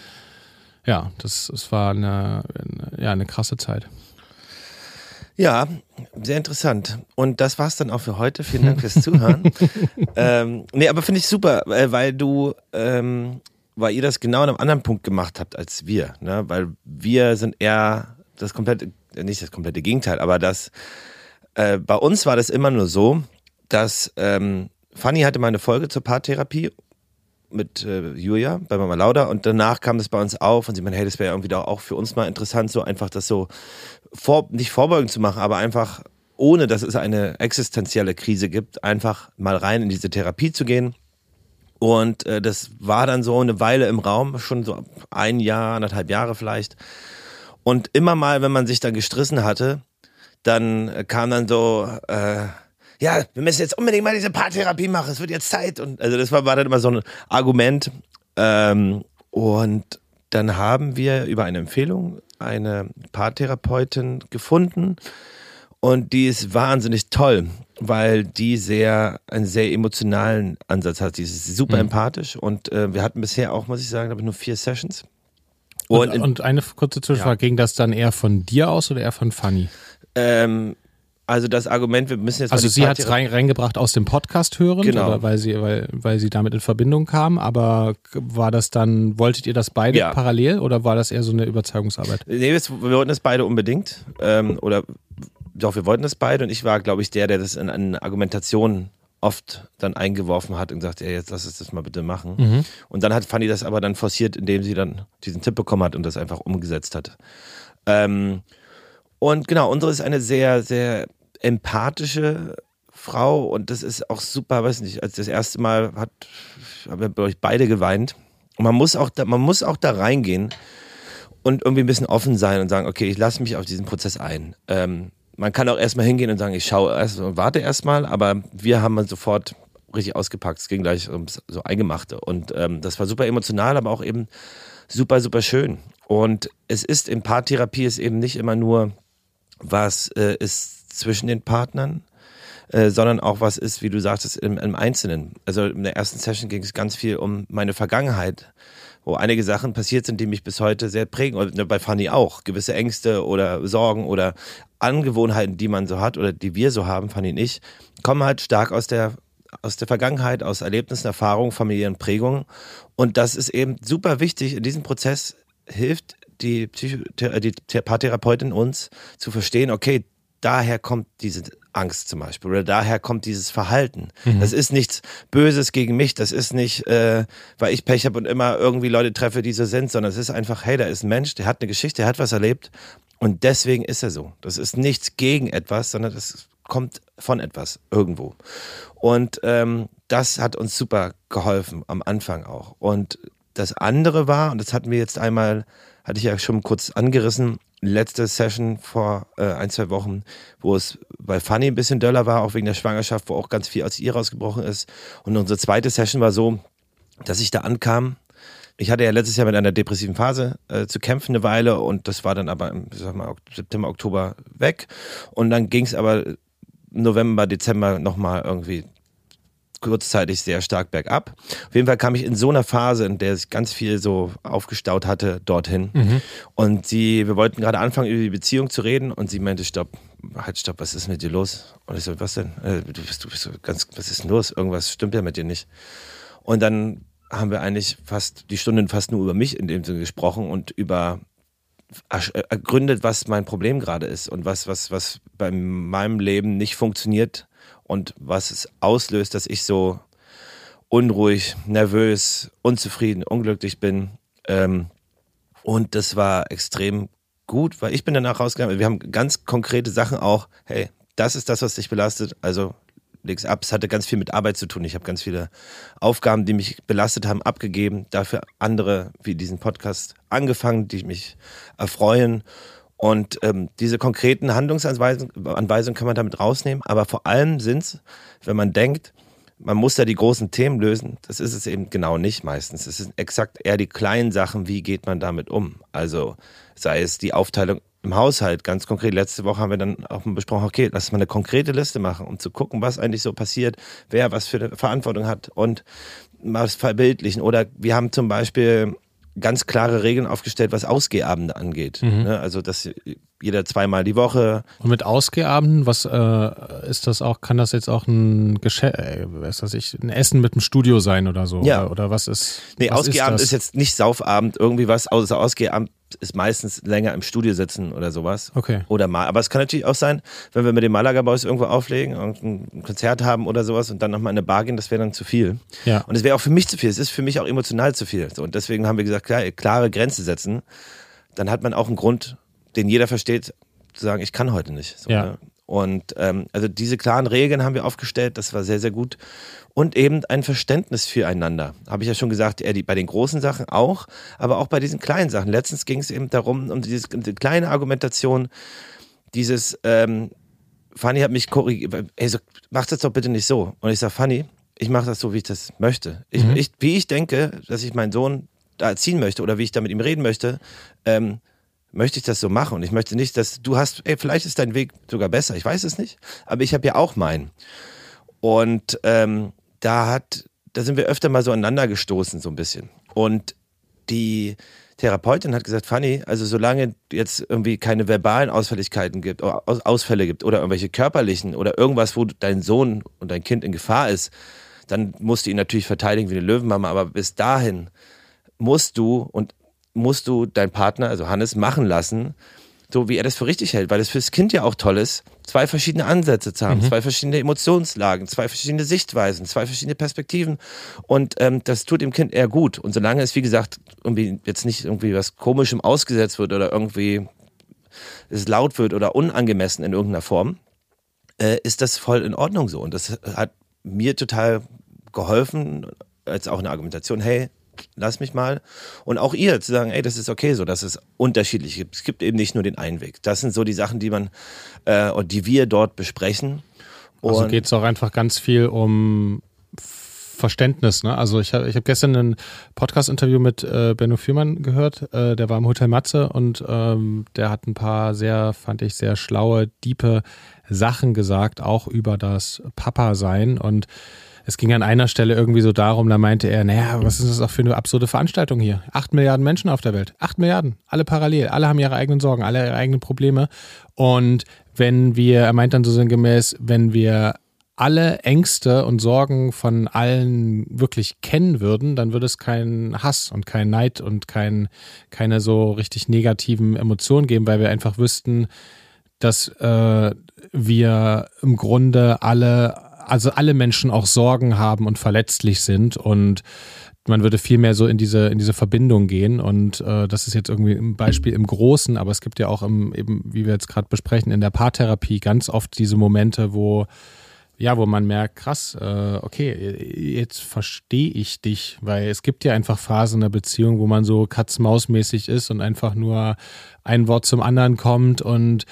ja, das, das war eine, ja, eine krasse Zeit. Ja, sehr interessant. Und das war's dann auch für heute. Vielen Dank fürs Zuhören. ähm, nee, aber finde ich super, äh, weil du ähm, weil ihr das genau an einem anderen Punkt gemacht habt als wir. Ne? Weil wir sind eher das komplette, nicht das komplette Gegenteil, aber das, äh, bei uns war das immer nur so, dass ähm, Fanny hatte mal eine Folge zur Paartherapie mit äh, Julia bei Mama Lauda und danach kam das bei uns auf und sie meinte, hey, das wäre irgendwie auch für uns mal interessant, so einfach das so vor, nicht vorbeugend zu machen, aber einfach ohne dass es eine existenzielle Krise gibt, einfach mal rein in diese Therapie zu gehen und äh, das war dann so eine Weile im Raum, schon so ein Jahr, anderthalb Jahre vielleicht. Und immer mal, wenn man sich dann gestrissen hatte, dann äh, kam dann so, äh, ja, wir müssen jetzt unbedingt mal diese Paartherapie machen, es wird jetzt Zeit. Und also das war, war dann immer so ein Argument. Ähm, und dann haben wir über eine Empfehlung eine Paartherapeutin gefunden und die ist wahnsinnig toll weil die sehr einen sehr emotionalen Ansatz hat. Die ist super mhm. empathisch und äh, wir hatten bisher auch, muss ich sagen, glaube ich, nur vier Sessions. Und, und, und eine kurze Zwischenfrage, ja. ging das dann eher von dir aus oder eher von Fanny? Ähm, also das Argument, wir müssen jetzt. Also sie hat es rein, reingebracht aus dem Podcast hören, genau. weil sie, weil, weil sie damit in Verbindung kam, aber war das dann, wolltet ihr das beide ja. parallel oder war das eher so eine Überzeugungsarbeit? Nee, wir, wir wollten das beide unbedingt. Ähm, oder doch, wir wollten das beide und ich war, glaube ich, der, der das in eine Argumentation oft dann eingeworfen hat und gesagt, ja, jetzt lass uns das mal bitte machen. Mhm. Und dann hat Fanny das aber dann forciert, indem sie dann diesen Tipp bekommen hat und das einfach umgesetzt hat. Ähm, und genau, unsere ist eine sehr, sehr empathische Frau und das ist auch super, weiß nicht, als das erste Mal hat, haben wir bei euch beide geweint. Und man muss auch da, man muss auch da reingehen und irgendwie ein bisschen offen sein und sagen, okay, ich lasse mich auf diesen Prozess ein. Ähm, man kann auch erstmal hingehen und sagen, ich schaue erst und warte erstmal, aber wir haben dann sofort richtig ausgepackt. Es ging gleich ums so Eingemachte. Und ähm, das war super emotional, aber auch eben super, super schön. Und es ist in Paartherapie ist eben nicht immer nur, was äh, ist zwischen den Partnern, äh, sondern auch was ist, wie du sagtest, im, im Einzelnen. Also in der ersten Session ging es ganz viel um meine Vergangenheit wo einige Sachen passiert sind, die mich bis heute sehr prägen. Und bei Fanny auch. Gewisse Ängste oder Sorgen oder Angewohnheiten, die man so hat oder die wir so haben, Fanny und ich, kommen halt stark aus der aus der Vergangenheit, aus Erlebnissen, Erfahrungen, familiären Prägungen. Und das ist eben super wichtig. In diesem Prozess hilft die, Psycho die Paartherapeutin uns zu verstehen, okay, daher kommt diese Angst zum Beispiel oder daher kommt dieses Verhalten. Mhm. Das ist nichts Böses gegen mich, das ist nicht, äh, weil ich Pech habe und immer irgendwie Leute treffe, die so sind, sondern es ist einfach, hey, da ist ein Mensch, der hat eine Geschichte, der hat was erlebt und deswegen ist er so. Das ist nichts gegen etwas, sondern das kommt von etwas irgendwo. Und ähm, das hat uns super geholfen am Anfang auch. Und das andere war, und das hatten wir jetzt einmal, hatte ich ja schon kurz angerissen, letzte Session vor äh, ein, zwei Wochen, wo es bei Fanny ein bisschen döller war, auch wegen der Schwangerschaft, wo auch ganz viel aus ihr rausgebrochen ist. Und unsere zweite Session war so, dass ich da ankam. Ich hatte ja letztes Jahr mit einer depressiven Phase äh, zu kämpfen eine Weile und das war dann aber im sag mal, September, Oktober weg. Und dann ging es aber November, Dezember nochmal irgendwie kurzzeitig sehr stark bergab. Auf jeden Fall kam ich in so einer Phase, in der sich ganz viel so aufgestaut hatte, dorthin. Mhm. Und sie, wir wollten gerade anfangen, über die Beziehung zu reden und sie meinte, stopp, halt, stopp, was ist mit dir los? Und ich so, was denn? Äh, du bist, du bist so ganz, was ist denn los? Irgendwas stimmt ja mit dir nicht. Und dann haben wir eigentlich fast die Stunden fast nur über mich in dem Sinne gesprochen und über äh, ergründet, was mein Problem gerade ist und was, was, was bei meinem Leben nicht funktioniert und was es auslöst, dass ich so unruhig, nervös, unzufrieden, unglücklich bin. Ähm, und das war extrem gut, weil ich bin danach rausgegangen. Wir haben ganz konkrete Sachen auch. Hey, das ist das, was dich belastet. Also leg's ab. Es hatte ganz viel mit Arbeit zu tun. Ich habe ganz viele Aufgaben, die mich belastet haben, abgegeben. Dafür andere wie diesen Podcast angefangen, die mich erfreuen. Und ähm, diese konkreten Handlungsanweisungen kann man damit rausnehmen, aber vor allem sind es, wenn man denkt, man muss ja die großen Themen lösen, das ist es eben genau nicht meistens. Es sind exakt eher die kleinen Sachen, wie geht man damit um. Also sei es die Aufteilung im Haushalt, ganz konkret. Letzte Woche haben wir dann auch besprochen, okay, lass mal eine konkrete Liste machen, um zu gucken, was eigentlich so passiert, wer was für eine Verantwortung hat und was verbildlichen. Oder wir haben zum Beispiel ganz klare Regeln aufgestellt, was Ausgehabende angeht. Mhm. Ne, also, dass jeder zweimal die Woche. Und mit Ausgehabenden, was äh, ist das auch? Kann das jetzt auch ein Geschäft, äh, weiß das ich, ein Essen mit einem Studio sein oder so? Ja. Oder, oder was ist? Nee, was Ausgeabend ist, ist, jetzt nicht Saufabend, irgendwie was, außer Ausgeabend ist meistens länger im Studio sitzen oder sowas. Okay. Oder mal. Aber es kann natürlich auch sein, wenn wir mit dem Malaga Boys irgendwo auflegen und ein Konzert haben oder sowas und dann nochmal in eine Bar gehen, das wäre dann zu viel. Ja. Und es wäre auch für mich zu viel. Es ist für mich auch emotional zu viel. So, und deswegen haben wir gesagt, klar, klare Grenze setzen. Dann hat man auch einen Grund, den jeder versteht, zu sagen, ich kann heute nicht. So, ja. Ne? Und ähm, also diese klaren Regeln haben wir aufgestellt, das war sehr, sehr gut. Und eben ein Verständnis füreinander. Habe ich ja schon gesagt, eher die, bei den großen Sachen auch, aber auch bei diesen kleinen Sachen. Letztens ging es eben darum, um diese, die kleine Argumentation, dieses, ähm, Fanny hat mich korrigiert, ey, so, mach das doch bitte nicht so. Und ich sage, Fanny, ich mache das so, wie ich das möchte. Ich, mhm. ich, wie ich denke, dass ich meinen Sohn da erziehen möchte oder wie ich da mit ihm reden möchte, ähm, möchte ich das so machen. Und ich möchte nicht, dass du hast, ey, vielleicht ist dein Weg sogar besser, ich weiß es nicht, aber ich habe ja auch meinen. Und ähm, da hat, da sind wir öfter mal so aneinander gestoßen, so ein bisschen. Und die Therapeutin hat gesagt, Fanny, also solange jetzt irgendwie keine verbalen Ausfälligkeiten gibt, Ausfälle gibt oder irgendwelche körperlichen oder irgendwas, wo dein Sohn und dein Kind in Gefahr ist, dann musst du ihn natürlich verteidigen wie eine Löwenmama, aber bis dahin musst du und musst du deinen Partner, also Hannes, machen lassen, so wie er das für richtig hält, weil es fürs Kind ja auch toll ist, zwei verschiedene Ansätze zu haben, mhm. zwei verschiedene Emotionslagen, zwei verschiedene Sichtweisen, zwei verschiedene Perspektiven. Und ähm, das tut dem Kind eher gut. Und solange es, wie gesagt, irgendwie jetzt nicht irgendwie was Komischem ausgesetzt wird oder irgendwie es laut wird oder unangemessen in irgendeiner Form, äh, ist das voll in Ordnung so. Und das hat mir total geholfen, als auch eine Argumentation, hey, lass mich mal. Und auch ihr zu sagen, ey, das ist okay so, dass es unterschiedlich gibt. Es gibt eben nicht nur den einen Weg. Das sind so die Sachen, die man äh, und die wir dort besprechen. Also und also geht es auch einfach ganz viel um Verständnis. Ne? Also ich habe ich hab gestern ein Podcast-Interview mit äh, Benno Fürmann gehört, äh, der war im Hotel Matze und ähm, der hat ein paar sehr, fand ich, sehr schlaue, diepe Sachen gesagt, auch über das Papa-Sein und es ging an einer Stelle irgendwie so darum, da meinte er, naja, was ist das auch für eine absurde Veranstaltung hier? Acht Milliarden Menschen auf der Welt. Acht Milliarden. Alle parallel. Alle haben ihre eigenen Sorgen, alle ihre eigenen Probleme. Und wenn wir, er meint dann so sinngemäß, wenn wir alle Ängste und Sorgen von allen wirklich kennen würden, dann würde es keinen Hass und keinen Neid und kein, keine so richtig negativen Emotionen geben, weil wir einfach wüssten, dass äh, wir im Grunde alle also alle Menschen auch Sorgen haben und verletzlich sind und man würde viel mehr so in diese, in diese Verbindung gehen. Und äh, das ist jetzt irgendwie ein Beispiel im Großen, aber es gibt ja auch im, eben, wie wir jetzt gerade besprechen, in der Paartherapie ganz oft diese Momente, wo ja, wo man merkt, krass, äh, okay, jetzt verstehe ich dich, weil es gibt ja einfach Phasen in der Beziehung, wo man so Katz-Maus-mäßig ist und einfach nur ein Wort zum anderen kommt und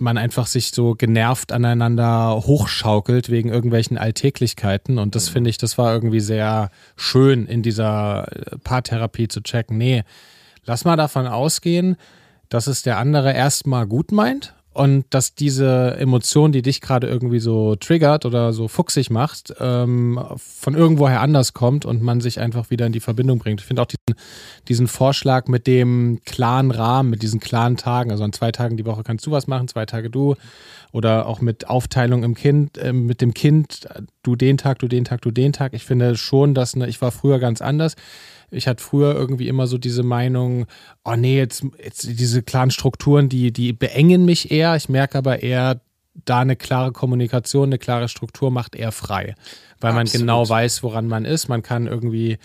man einfach sich so genervt aneinander hochschaukelt wegen irgendwelchen Alltäglichkeiten. Und das finde ich, das war irgendwie sehr schön in dieser äh, Paartherapie zu checken. Nee, lass mal davon ausgehen, dass es der andere erstmal gut meint und dass diese Emotion, die dich gerade irgendwie so triggert oder so fuchsig macht, ähm, von irgendwoher anders kommt und man sich einfach wieder in die Verbindung bringt. Ich finde auch diesen, diesen Vorschlag mit dem klaren Rahmen, mit diesen klaren Tagen, also an zwei Tagen die Woche kannst du was machen, zwei Tage du oder auch mit Aufteilung im Kind, äh, mit dem Kind, du den Tag, du den Tag, du den Tag. Ich finde schon, dass ne, ich war früher ganz anders ich hatte früher irgendwie immer so diese Meinung, oh nee, jetzt, jetzt diese klaren Strukturen, die, die beengen mich eher. Ich merke aber eher, da eine klare Kommunikation, eine klare Struktur macht eher frei. Weil Absolut. man genau weiß, woran man ist. Man kann irgendwie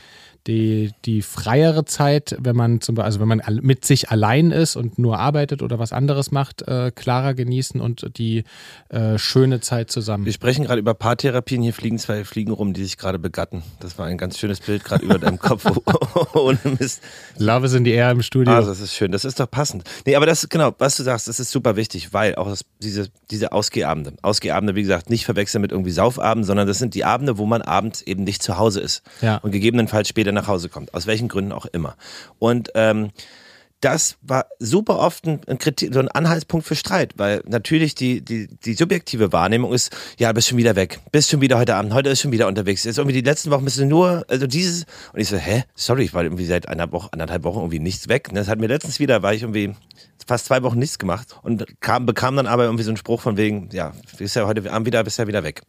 die, die freiere Zeit, wenn man zum Beispiel, also wenn man mit sich allein ist und nur arbeitet oder was anderes macht, äh, klarer genießen und die äh, schöne Zeit zusammen. Wir sprechen gerade über Paartherapien. Hier fliegen zwei Fliegen rum, die sich gerade begatten. Das war ein ganz schönes Bild gerade über deinem Kopf. Ohne Mist. Love ist in die Air im Studio. Also das ist schön. Das ist doch passend. Nee, aber das, genau, was du sagst, das ist super wichtig, weil auch das, diese, diese Ausgehabende, Ausgehabende, wie gesagt, nicht verwechseln mit irgendwie Saufabend, sondern das sind die Abende, wo man abends eben nicht zu Hause ist. Ja. Und gegebenenfalls später nach Hause kommt, aus welchen Gründen auch immer. Und ähm, das war super oft ein, ein, Kritik, so ein Anhaltspunkt für Streit, weil natürlich die, die, die subjektive Wahrnehmung ist, ja, bist schon wieder weg, bist schon wieder heute Abend, heute ist schon wieder unterwegs. Jetzt irgendwie die letzten Wochen bist du nur, also dieses, und ich so, hä, sorry, ich war irgendwie seit einer Woche, anderthalb Wochen irgendwie nichts weg. Das hat mir letztens wieder, war ich irgendwie fast zwei Wochen nichts gemacht und kam, bekam dann aber irgendwie so einen Spruch von wegen, ja, bist ja heute Abend wieder, bist ja wieder weg.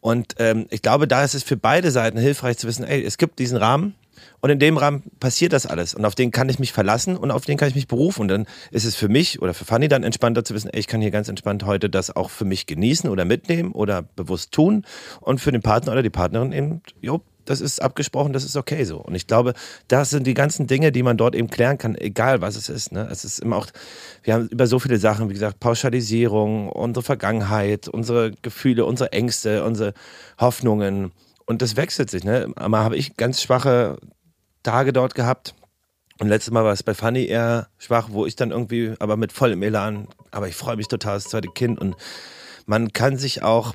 Und ähm, ich glaube, da ist es für beide Seiten hilfreich zu wissen, ey, es gibt diesen Rahmen, und in dem Rahmen passiert das alles. Und auf den kann ich mich verlassen und auf den kann ich mich berufen. Und dann ist es für mich oder für Fanny dann entspannter zu wissen, ey, ich kann hier ganz entspannt heute das auch für mich genießen oder mitnehmen oder bewusst tun. Und für den Partner oder die Partnerin eben, jo, das ist abgesprochen, das ist okay so. Und ich glaube, das sind die ganzen Dinge, die man dort eben klären kann, egal was es ist. Ne? Es ist immer auch, wir haben über so viele Sachen, wie gesagt, Pauschalisierung, unsere Vergangenheit, unsere Gefühle, unsere Ängste, unsere Hoffnungen. Und das wechselt sich. Ne? Einmal habe ich ganz schwache Tage dort gehabt. Und letztes Mal war es bei Fanny eher schwach, wo ich dann irgendwie, aber mit vollem Elan, aber ich freue mich total, das zweite Kind. Und man kann sich auch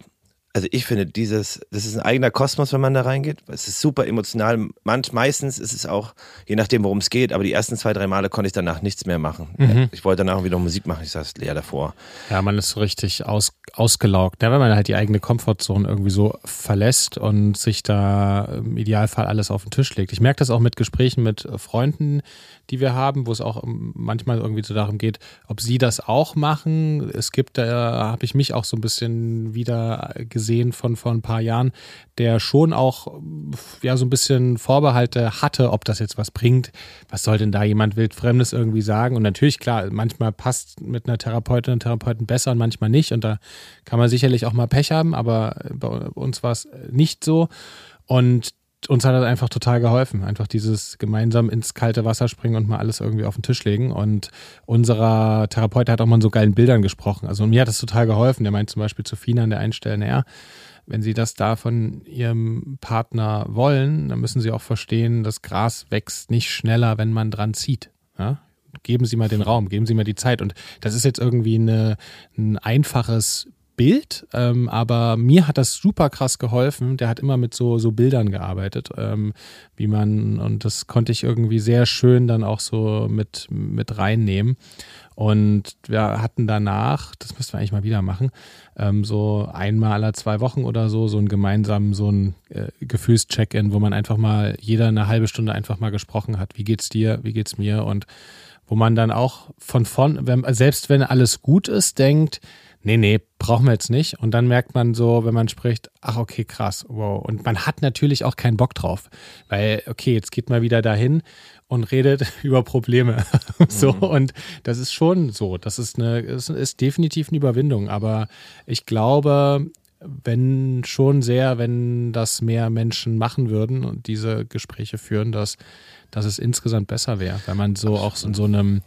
also ich finde dieses, das ist ein eigener Kosmos, wenn man da reingeht. Es ist super emotional. Manch, meistens ist es auch, je nachdem, worum es geht, aber die ersten zwei, drei Male konnte ich danach nichts mehr machen. Mhm. Ich wollte danach wieder Musik machen, ich saß leer davor. Ja, man ist so richtig aus, ausgelaugt. Ja, wenn man halt die eigene Komfortzone irgendwie so verlässt und sich da im Idealfall alles auf den Tisch legt. Ich merke das auch mit Gesprächen mit Freunden, die wir haben, wo es auch manchmal irgendwie so darum geht, ob sie das auch machen. Es gibt, da habe ich mich auch so ein bisschen wieder gesehen von vor ein paar Jahren, der schon auch ja so ein bisschen Vorbehalte hatte, ob das jetzt was bringt. Was soll denn da jemand wildfremdes irgendwie sagen? Und natürlich klar, manchmal passt mit einer Therapeutin und Therapeuten besser und manchmal nicht. Und da kann man sicherlich auch mal Pech haben, aber bei uns war es nicht so. Und uns hat das einfach total geholfen. Einfach dieses gemeinsam ins kalte Wasser springen und mal alles irgendwie auf den Tisch legen. Und unserer Therapeut hat auch mal in so geilen Bildern gesprochen. Also mir hat das total geholfen. Der meint zum Beispiel zu Fina an der einen Stelle, naja, wenn Sie das da von Ihrem Partner wollen, dann müssen Sie auch verstehen, das Gras wächst nicht schneller, wenn man dran zieht. Ja? Geben Sie mal den Raum, geben Sie mal die Zeit. Und das ist jetzt irgendwie eine, ein einfaches Bild, ähm, aber mir hat das super krass geholfen. Der hat immer mit so, so Bildern gearbeitet, ähm, wie man, und das konnte ich irgendwie sehr schön dann auch so mit, mit reinnehmen. Und wir hatten danach, das müssten wir eigentlich mal wieder machen, ähm, so einmal alle zwei Wochen oder so, so einen gemeinsamen, so ein äh, Gefühlscheck-in, wo man einfach mal, jeder eine halbe Stunde einfach mal gesprochen hat. Wie geht's dir? Wie geht's mir? Und wo man dann auch von vorn, selbst wenn alles gut ist, denkt, nee, nee, brauchen wir jetzt nicht. Und dann merkt man so, wenn man spricht, ach, okay, krass, wow. Und man hat natürlich auch keinen Bock drauf, weil, okay, jetzt geht man wieder dahin und redet über Probleme. so, mhm. und das ist schon so. Das ist eine, ist, ist definitiv eine Überwindung. Aber ich glaube, wenn schon sehr, wenn das mehr Menschen machen würden und diese Gespräche führen, dass, dass es insgesamt besser wäre, weil man so auch in so einem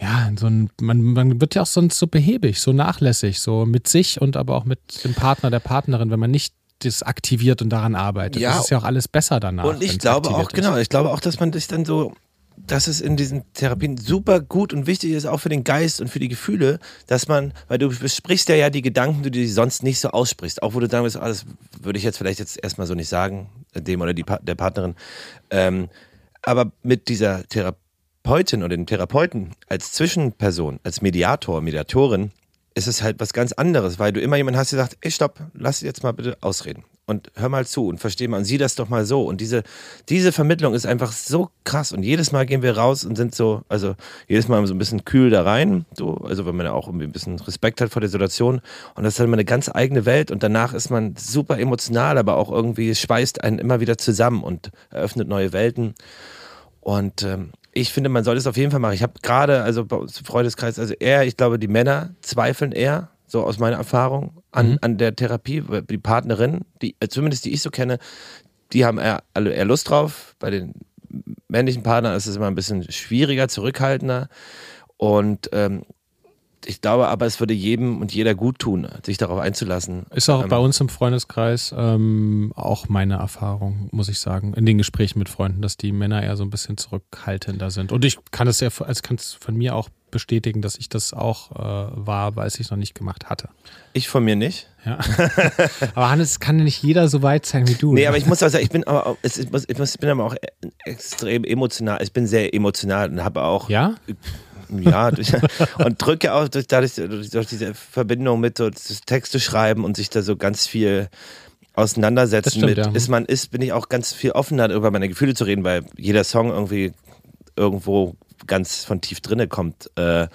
ja, so ein, man, man wird ja auch sonst so behäbig, so nachlässig, so mit sich und aber auch mit dem Partner, der Partnerin, wenn man nicht das aktiviert und daran arbeitet. Ja, das ist ja auch alles besser danach. Und ich glaube auch, genau, ich glaube auch, dass man sich dann so, dass es in diesen Therapien super gut und wichtig ist, auch für den Geist und für die Gefühle, dass man, weil du besprichst ja ja die Gedanken, die du sonst nicht so aussprichst, auch wo du sagen wirst, ah, das würde ich jetzt vielleicht jetzt erstmal so nicht sagen, dem oder die, der Partnerin. Ähm, aber mit dieser Therapeutin oder dem Therapeuten als Zwischenperson, als Mediator, Mediatorin, ist es halt was ganz anderes, weil du immer jemanden hast, der sagt, ey, stopp, lass jetzt mal bitte ausreden und hör mal zu und versteh mal und sieh das doch mal so. Und diese, diese Vermittlung ist einfach so krass. Und jedes Mal gehen wir raus und sind so, also jedes Mal so ein bisschen kühl da rein, so, also wenn man ja auch irgendwie ein bisschen Respekt hat vor der Situation. Und das ist halt immer eine ganz eigene Welt und danach ist man super emotional, aber auch irgendwie, schweißt einen immer wieder zusammen und eröffnet neue Welten. Und ähm, ich finde, man sollte es auf jeden Fall machen. Ich habe gerade, also bei uns im Freundeskreis, also eher, ich glaube, die Männer zweifeln eher, so aus meiner Erfahrung, an, mhm. an der Therapie. Die Partnerin, die, äh, zumindest die ich so kenne, die haben eher, eher Lust drauf. Bei den männlichen Partnern ist es immer ein bisschen schwieriger, zurückhaltender. Und ähm, ich glaube aber, es würde jedem und jeder gut tun, sich darauf einzulassen. Ist auch ähm, bei uns im Freundeskreis ähm, auch meine Erfahrung, muss ich sagen, in den Gesprächen mit Freunden, dass die Männer eher so ein bisschen zurückhaltender sind. Und ich kann es ja, also kann es von mir auch bestätigen, dass ich das auch äh, war, weil ich es noch nicht gemacht hatte. Ich von mir nicht. Ja. aber Hannes, kann nicht jeder so weit sein wie du. Nee, ne? aber ich muss also, ich bin aber auch, ich, muss, ich bin aber auch extrem emotional. Ich bin sehr emotional und habe auch ja? Ja, durch, und drücke auch durch, dadurch, durch diese Verbindung mit so Texte schreiben und sich da so ganz viel auseinandersetzen stimmt, mit, ja. ist man ist, bin ich auch ganz viel offener über meine Gefühle zu reden, weil jeder Song irgendwie irgendwo ganz von tief drinne kommt. Äh,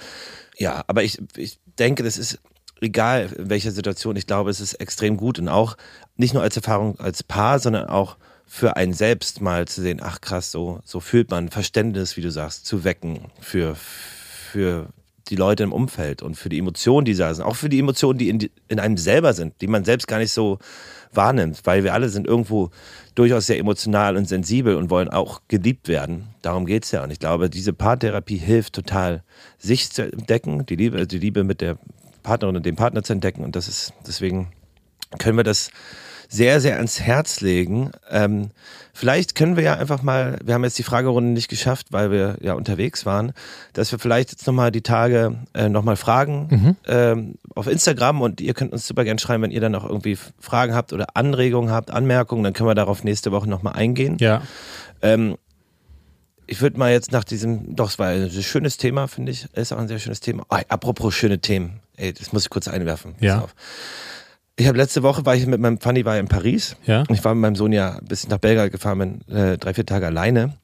ja, aber ich, ich denke, das ist egal in welcher Situation, ich glaube, es ist extrem gut und auch nicht nur als Erfahrung als Paar, sondern auch für einen selbst mal zu sehen, ach krass, so, so fühlt man Verständnis, wie du sagst, zu wecken für, für die Leute im Umfeld und für die Emotionen, die da sind, auch für die Emotionen, die in, in einem selber sind, die man selbst gar nicht so wahrnimmt, weil wir alle sind irgendwo durchaus sehr emotional und sensibel und wollen auch geliebt werden. Darum geht es ja. Und ich glaube, diese Paartherapie hilft total, sich zu entdecken, die Liebe, die Liebe mit der Partnerin und dem Partner zu entdecken. Und das ist, deswegen können wir das sehr, sehr ans Herz legen. Ähm, vielleicht können wir ja einfach mal, wir haben jetzt die Fragerunde nicht geschafft, weil wir ja unterwegs waren, dass wir vielleicht jetzt nochmal die Tage äh, nochmal fragen mhm. ähm, auf Instagram und ihr könnt uns super gerne schreiben, wenn ihr dann noch irgendwie Fragen habt oder Anregungen habt, Anmerkungen, dann können wir darauf nächste Woche nochmal eingehen. Ja. Ähm, ich würde mal jetzt nach diesem, doch, es war ein schönes Thema, finde ich. Ist auch ein sehr schönes Thema. Oh, apropos schöne Themen. Ey, das muss ich kurz einwerfen. Ja. Ich habe letzte Woche war ich mit meinem Fanny war in Paris. Ja. Ich war mit meinem Sohn ja ein bisschen nach Belgrad gefahren, bin äh, drei vier Tage alleine.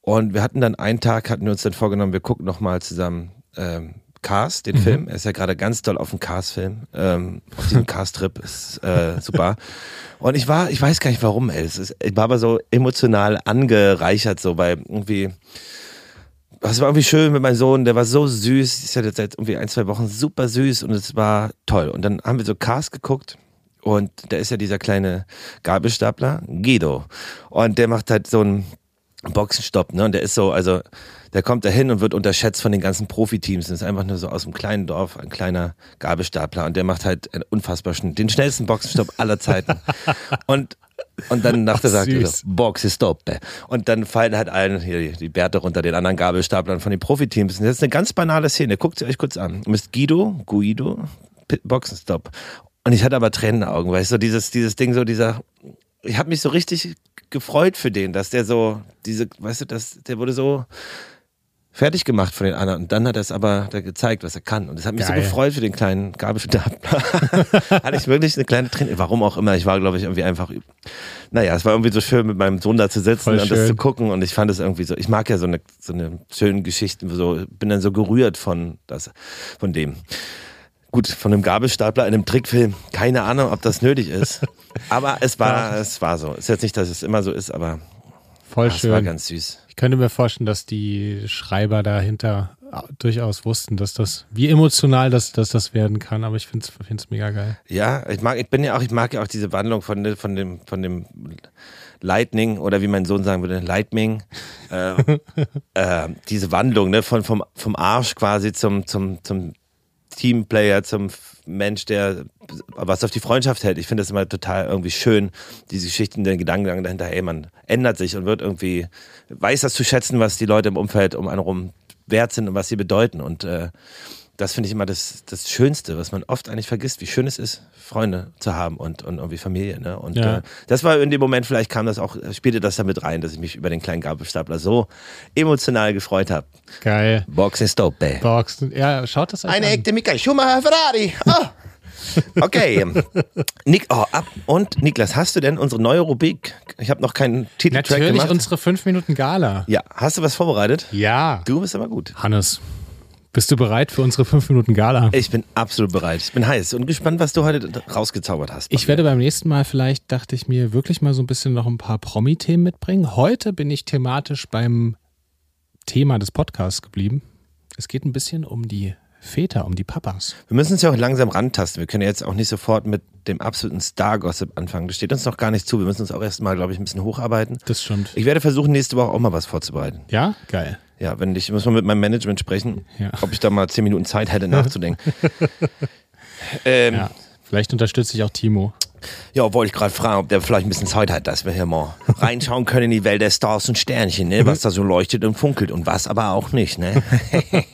Und wir hatten dann einen Tag, hatten wir uns dann vorgenommen, wir gucken noch mal zusammen ähm, Cars, den mhm. Film. Er ist ja gerade ganz doll auf dem Cars-Film, ähm, auf diesem Cars-Trip, ist äh, super. Und ich war, ich weiß gar nicht warum, ey. Es ist, ich war aber so emotional angereichert, so, weil irgendwie es war irgendwie schön mit meinem Sohn, der war so süß. Ich hatte seit irgendwie ein, zwei Wochen super süß und es war toll. Und dann haben wir so Cars geguckt und da ist ja dieser kleine Gabelstapler, Guido. Und der macht halt so einen Boxenstopp, ne? Und der ist so, also der kommt da hin und wird unterschätzt von den ganzen Profiteams. Das ist einfach nur so aus einem kleinen Dorf, ein kleiner Gabelstapler. Und der macht halt einen unfassbar den schnellsten Boxenstopp aller Zeiten. und und dann nach der sagt er so, Boxe stoppe. Und dann fallen halt allen hier die Bärte runter, den anderen Gabelstaplern von den Profiteams. Das ist eine ganz banale Szene. Guckt sie euch kurz an. Müsst Guido, Guido, Boxenstopp. Und ich hatte aber Tränen in den Augen, weißt du, dieses, dieses Ding, so dieser, ich habe mich so richtig gefreut für den, dass der so, diese, weißt du, dass der wurde so fertig gemacht von den anderen. Und dann hat er es aber da gezeigt, was er kann. Und das hat mich Geil. so gefreut für den kleinen Gabelstapler. Hatte ich wirklich eine kleine Träne. Warum auch immer. Ich war, glaube ich, irgendwie einfach. Naja, es war irgendwie so schön, mit meinem Sohn da zu sitzen Voll und das schön. zu gucken. Und ich fand es irgendwie so. Ich mag ja so eine, so eine schönen Geschichten. So, bin dann so gerührt von, das, von dem. Gut, von einem Gabelstapler in einem Trickfilm. Keine Ahnung, ob das nötig ist. Aber es war, es war so. Ist jetzt nicht, dass es immer so ist, aber Voll ah, es war schön. ganz süß. Ich könnte mir vorstellen, dass die Schreiber dahinter durchaus wussten, dass das, wie emotional das, dass das werden kann, aber ich finde es mega geil. Ja, ich mag, ich bin ja auch, ich mag ja auch diese Wandlung von, von dem, von dem Lightning oder wie mein Sohn sagen würde, Lightning, äh, äh, diese Wandlung, ne, von, vom, vom Arsch quasi zum, zum, zum Teamplayer, zum Mensch, der was auf die Freundschaft hält. Ich finde das immer total irgendwie schön, diese Geschichten, den Gedankengang dahinter, ey, man ändert sich und wird irgendwie, weiß das zu schätzen, was die Leute im Umfeld um einen herum wert sind und was sie bedeuten. Und äh, das finde ich immer das, das Schönste, was man oft eigentlich vergisst, wie schön es ist, Freunde zu haben und, und irgendwie Familie. Ne? Und Ja. äh, das war in dem Moment, vielleicht kam das auch, spielte das damit rein, dass ich mich über den kleinen Gabelstapler so emotional gefreut habe. Geil. Boxen Stoppe. Boxen. Ja, schaut das euch Eine an. echte Michael Schumacher Ferrari. Oh. Okay. Nick, oh, ab. Und Niklas, hast du denn unsere neue Rubrik? Ich habe noch keinen Titeltrack Natürlich gemacht. unsere 5 Minuten Gala. ja, hast du was vorbereitet? Ja. Du bist aber gut. Hannes, bist du bereit für unsere 5 Minuten Gala? Ich bin absolut bereit. Ich bin heiß und gespannt, was du heute rausgezaubert hast. Ich werde beim nächsten Mal vielleicht, dachte ich mir, wirklich mal so ein bisschen noch ein paar Promi-Themen mitbringen. Heute bin ich thematisch beim Thema des Podcasts geblieben. Es geht ein bisschen um die Väter, um die Papas. Wir müssen uns ja auch langsam rantasten. Wir können ja jetzt auch nicht sofort mit dem absoluten Star-Gossip anfangen. Das steht uns noch gar nicht zu. Wir müssen uns auch erstmal, glaube ich, ein bisschen hocharbeiten. Das stimmt. Ich werde versuchen, nächste Woche auch mal was vorzubereiten. Ja, geil. Ja, wenn ich, muss mal mit meinem Management sprechen, Ja. ob ich da mal zehn Minuten Zeit hätte, nachzudenken. ähm, Ja. Vielleicht unterstütze ich auch Timo. Ja, wollte ich gerade fragen, ob der vielleicht ein bisschen Zeit hat, dass wir hier mal reinschauen können in die Welt der Stars und Sternchen, ne? was da so leuchtet und funkelt und was aber auch nicht. Ne?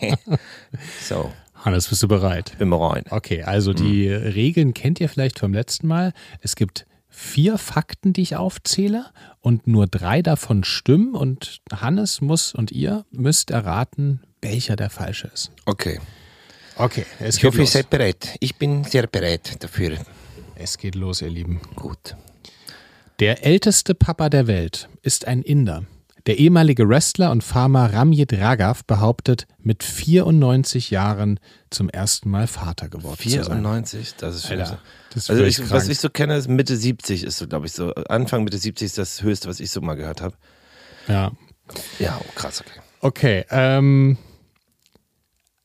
so, Hannes, bist du bereit? bin bereit. Okay, also die Regeln kennt ihr vielleicht vom letzten Mal. Es gibt vier Fakten, die ich aufzähle und nur drei davon stimmen und Hannes muss und ihr müsst erraten, welcher der falsche ist. Okay. Okay, es Ich geht hoffe, ihr los. seid bereit. Ich bin sehr bereit dafür. Es geht los, ihr Lieben. Gut. Der älteste Papa der Welt ist ein Inder. Der ehemalige Wrestler und Farmer Ramjit Raghav behauptet, mit 94 Jahren zum ersten Mal Vater geworden zu sein. 94, das ist Alter, das ist Also ich, was ich so kenne, ist Mitte 70 ist so, glaube ich, so. Anfang Mitte 70 ist das höchste, was ich so mal gehört habe. Ja, Ja, oh, krass, okay. Okay, ähm,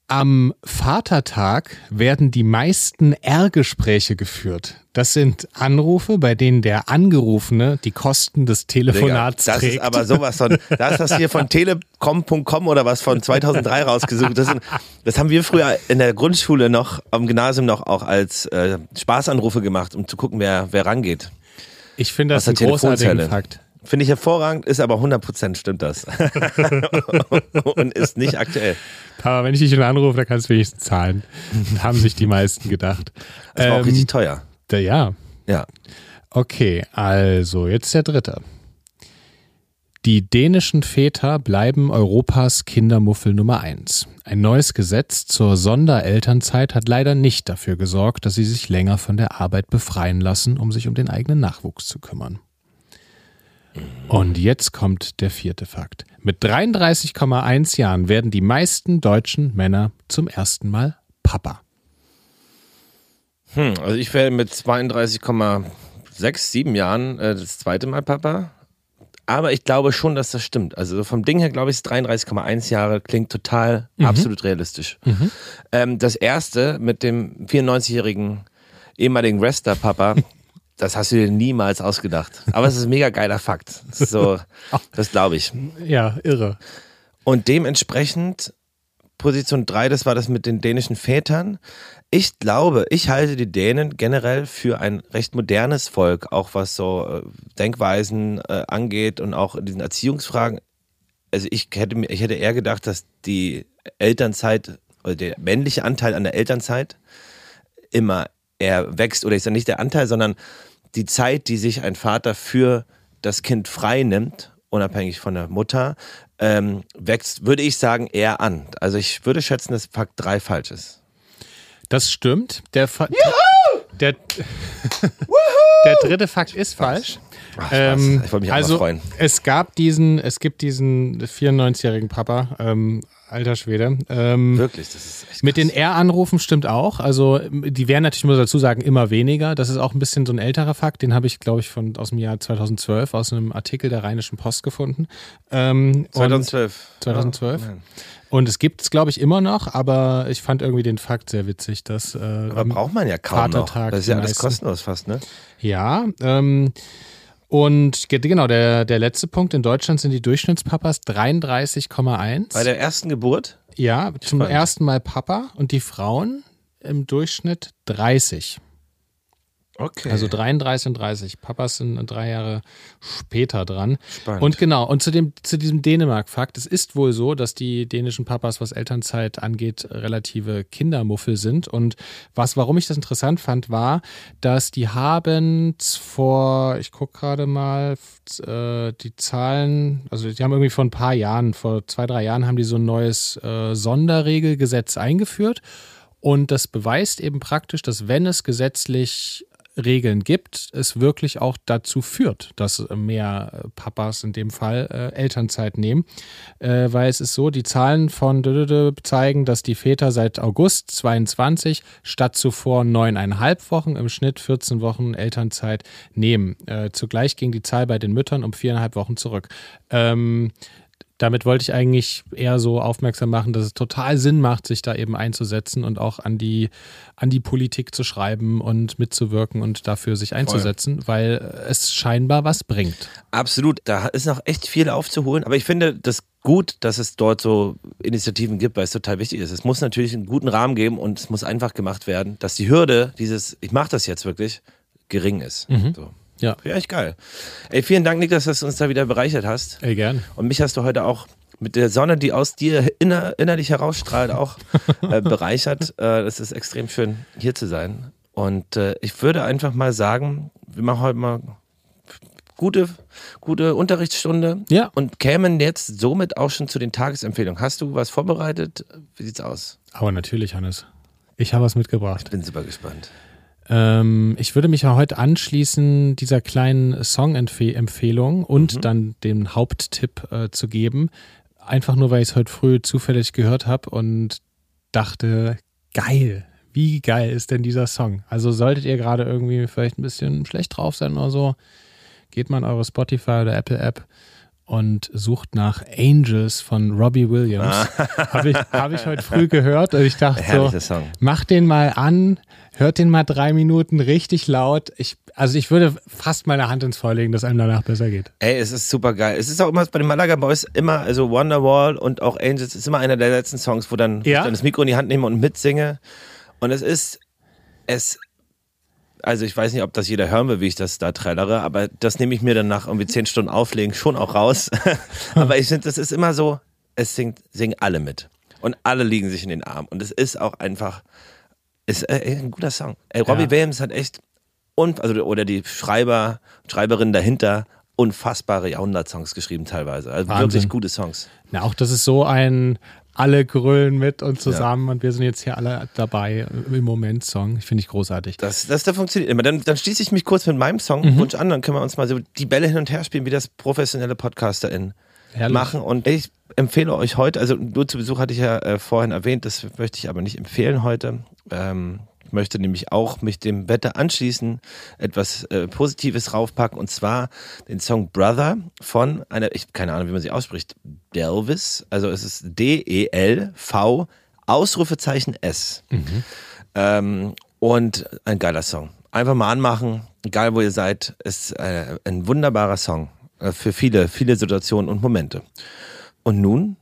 am Vatertag werden die meisten R-Gespräche geführt. Das sind Anrufe, bei denen der Angerufene die Kosten des Digga, Telefonats das trägt. ist aber sowas von, das hast du hier von telekom.com oder was von 2003 rausgesucht. Das, sind, das haben wir früher in der Grundschule noch, am Gymnasium noch auch als äh, Spaßanrufe gemacht, um zu gucken, wer, wer rangeht. ich finde das ein großartiger. Fakt. Finde ich hervorragend, ist aber 100% stimmt das. Und ist nicht aktuell. Papa, wenn ich dich schon anrufe, dann kannst du wenigstens zahlen. haben sich die meisten gedacht. Das war auch Ähm, richtig teuer. Da- ja, Ja. Okay, also jetzt der dritte. Die dänischen Väter bleiben Europas Kindermuffel Nummer eins. Ein neues Gesetz zur Sonderelternzeit hat leider nicht dafür gesorgt, dass sie sich länger von der Arbeit befreien lassen, um sich um den eigenen Nachwuchs zu kümmern. Und jetzt kommt der vierte Fakt. Mit 33,1 Jahren werden die meisten deutschen Männer zum ersten Mal Papa. Hm, also ich werde mit 32,6, 7 Jahren äh, das zweite Mal Papa. Aber ich glaube schon, dass das stimmt. Also vom Ding her glaube ich, ist 33,1 Jahre klingt total absolut realistisch. Ähm, das erste mit dem 94-jährigen ehemaligen Wrestler-Papa, das hast du dir niemals ausgedacht. Aber es ist ein mega geiler Fakt. So, das glaube ich. Ja, irre. Und dementsprechend Position 3, das war das mit den dänischen Vätern. Ich glaube, ich halte die Dänen generell für ein recht modernes Volk, auch was so äh, Denkweisen äh, angeht und auch in diesen Erziehungsfragen. Also ich hätte ich hätte eher gedacht, dass die Elternzeit oder der männliche Anteil an der Elternzeit immer er wächst oder ich sage nicht der Anteil, sondern die Zeit, die sich ein Vater für das Kind frei nimmt, unabhängig von der Mutter, ähm, wächst, würde ich sagen, eher an. Also ich würde schätzen, dass Fakt 3 falsch ist. Das stimmt. Der, Fa der, der dritte Fakt ist falsch. Ach, Ähm, ich wollte mich auch also mal freuen. es gab diesen, es gibt diesen 94-jährigen Papa, ähm, alter Schwede. Ähm, Wirklich, das ist echt mit krass. den R-Anrufen stimmt auch. Also die werden natürlich, muss ich dazu sagen, immer weniger. Das ist auch ein bisschen so ein älterer Fakt. Den habe ich, glaube ich, von aus dem Jahr 2012 aus einem Artikel der Rheinischen Post gefunden. Ähm, und- 2012. 2012? Ja. Und es gibt es, glaube ich, immer noch, aber ich fand irgendwie den Fakt sehr witzig, dass äh, Aber braucht man ja kaum noch. Vatertag Das ist ja alles kostenlos fast, ne? Ja, ähm, und ge- genau, der, der letzte Punkt, in Deutschland sind die Durchschnittspapas 33,1. Bei der ersten Geburt? Ja, zum Spannend. ersten Mal Papa und die Frauen im Durchschnitt 30. Okay. Also 33 und 30. Papas sind drei Jahre später dran. Spannend. Und genau, und zu, dem, zu diesem Dänemark-Fakt, es ist wohl so, dass die dänischen Papas, was Elternzeit angeht, relative Kindermuffel sind. Und was, warum ich das interessant fand, war, dass die haben vor, ich gucke gerade mal, äh, die Zahlen, also die haben irgendwie vor ein paar Jahren, vor zwei, drei Jahren haben die so ein neues äh, Sonderregelgesetz eingeführt. Und das beweist eben praktisch, dass wenn es gesetzlich Regeln gibt, es wirklich auch dazu führt, dass mehr äh, Papas in dem Fall äh, Elternzeit nehmen. Äh, weil es ist so, die Zahlen von Dödödö zeigen, dass die Väter seit August 22 statt zuvor neuneinhalb Wochen im Schnitt 14 Wochen Elternzeit nehmen. Äh, zugleich ging die Zahl bei den Müttern um viereinhalb Wochen zurück. Ähm, damit wollte ich eigentlich eher so aufmerksam machen, dass es total Sinn macht, sich da eben einzusetzen und auch an die, an die Politik zu schreiben und mitzuwirken und dafür sich einzusetzen, weil es scheinbar was bringt. Absolut, da ist noch echt viel aufzuholen. Aber ich finde das gut, dass es dort so Initiativen gibt, weil es total wichtig ist. Es muss natürlich einen guten Rahmen geben und es muss einfach gemacht werden, dass die Hürde dieses, ich mache das jetzt wirklich, gering ist. So. Ja. Ja, echt geil. Ey, vielen Dank, Niklas, dass du uns da wieder bereichert hast. Ey, gern. Und mich hast du heute auch mit der Sonne, die aus dir inner, innerlich herausstrahlt, auch äh, bereichert. Äh, es ist extrem schön, hier zu sein. Und äh, ich würde einfach mal sagen, wir machen heute mal gute, gute Unterrichtsstunde Ja. und kämen jetzt somit auch schon zu den Tagesempfehlungen. Hast du was vorbereitet? Wie sieht's aus? Aber natürlich, Hannes. Ich habe was mitgebracht. Bin super gespannt. Ähm, ich würde mich ja heute anschließen, dieser kleinen Song-Empfehlung und dann den Haupttipp äh, zu geben. Einfach nur, weil ich es heute früh zufällig gehört habe und dachte, geil. Wie geil ist denn dieser Song? Also solltet ihr gerade irgendwie vielleicht ein bisschen schlecht drauf sein oder so, geht mal in eure Spotify oder Apple App und sucht nach Angels von Robbie Williams. Habe ich, hab ich heute früh gehört und ich dachte so, Song. Macht den mal an, hört den mal drei Minuten richtig laut. Ich, also ich würde fast meine Hand ins Feuer legen, dass einem danach besser geht. Ey, es ist super geil. Es ist auch immer bei den Malaga Boys immer, also Wonderwall und auch Angels ist immer einer der letzten Songs, wo dann, Ja? ich dann das Mikro in die Hand nehme und mitsinge. Und es ist, es, also ich weiß nicht, ob das jeder hören will, wie ich das da trällere, aber das nehme ich mir dann nach irgendwie zehn Stunden Auflegen schon auch raus. aber ich finde, das ist immer so, es singt, singen alle mit. Und alle liegen sich in den Arm. Und es ist auch einfach, ist äh, ein guter Song. Ey, Robbie Ja. Williams hat echt, und, also, oder die Schreiber, Schreiberin dahinter, unfassbare Jahrhundertsongs geschrieben teilweise. Also Wahnsinn. wirklich gute Songs. Na, auch das ist so ein alle grölen mit und zusammen und wir sind jetzt hier alle dabei im Moment Song. Finde ich großartig. Das, das, das funktioniert immer. Dann, dann schließe ich mich kurz mit meinem Songwunsch an, dann können wir uns mal so die Bälle hin und her spielen, wie das professionelle PodcasterInnen Herrlich. machen. Und ich empfehle euch heute, also nur zu Besuch hatte ich ja äh, vorhin erwähnt, das möchte ich aber nicht empfehlen heute. Ähm, ich möchte nämlich auch mich dem Wetter anschließen, etwas äh, Positives raufpacken und zwar den Song Brother von einer, ich keine Ahnung, wie man sie ausspricht, Delvis, also es ist D-E-L-V Ausrufezeichen S. Ähm, und ein geiler Song. Einfach mal anmachen, egal wo ihr seid, ist äh, ein wunderbarer Song äh, für viele, viele Situationen und Momente. Und nun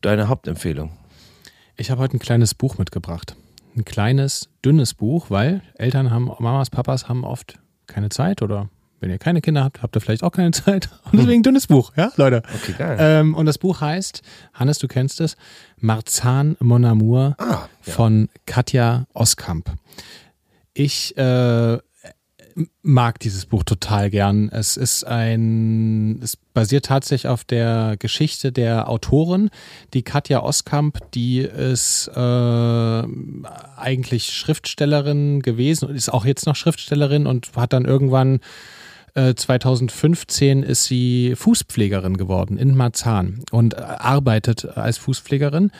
deine Hauptempfehlung. Ich habe heute ein kleines Buch mitgebracht. Ein kleines, dünnes Buch, weil Eltern haben, Mamas, Papas haben oft keine Zeit oder wenn ihr keine Kinder habt, habt ihr vielleicht auch keine Zeit. Und deswegen dünnes Buch, ja, Leute. Okay, geil. Ähm, und das Buch heißt, Hannes, du kennst es, Marzahn Mon Amour Ah, ja. von Katja Oskamp. Ich äh, mag dieses Buch total gern. Es ist ein, es basiert tatsächlich auf der Geschichte der Autorin, die Katja Oskamp, die ist äh, eigentlich Schriftstellerin gewesen und ist auch jetzt noch Schriftstellerin und hat dann irgendwann 2015 äh, ist sie Fußpflegerin geworden in Marzahn und arbeitet als Fußpflegerin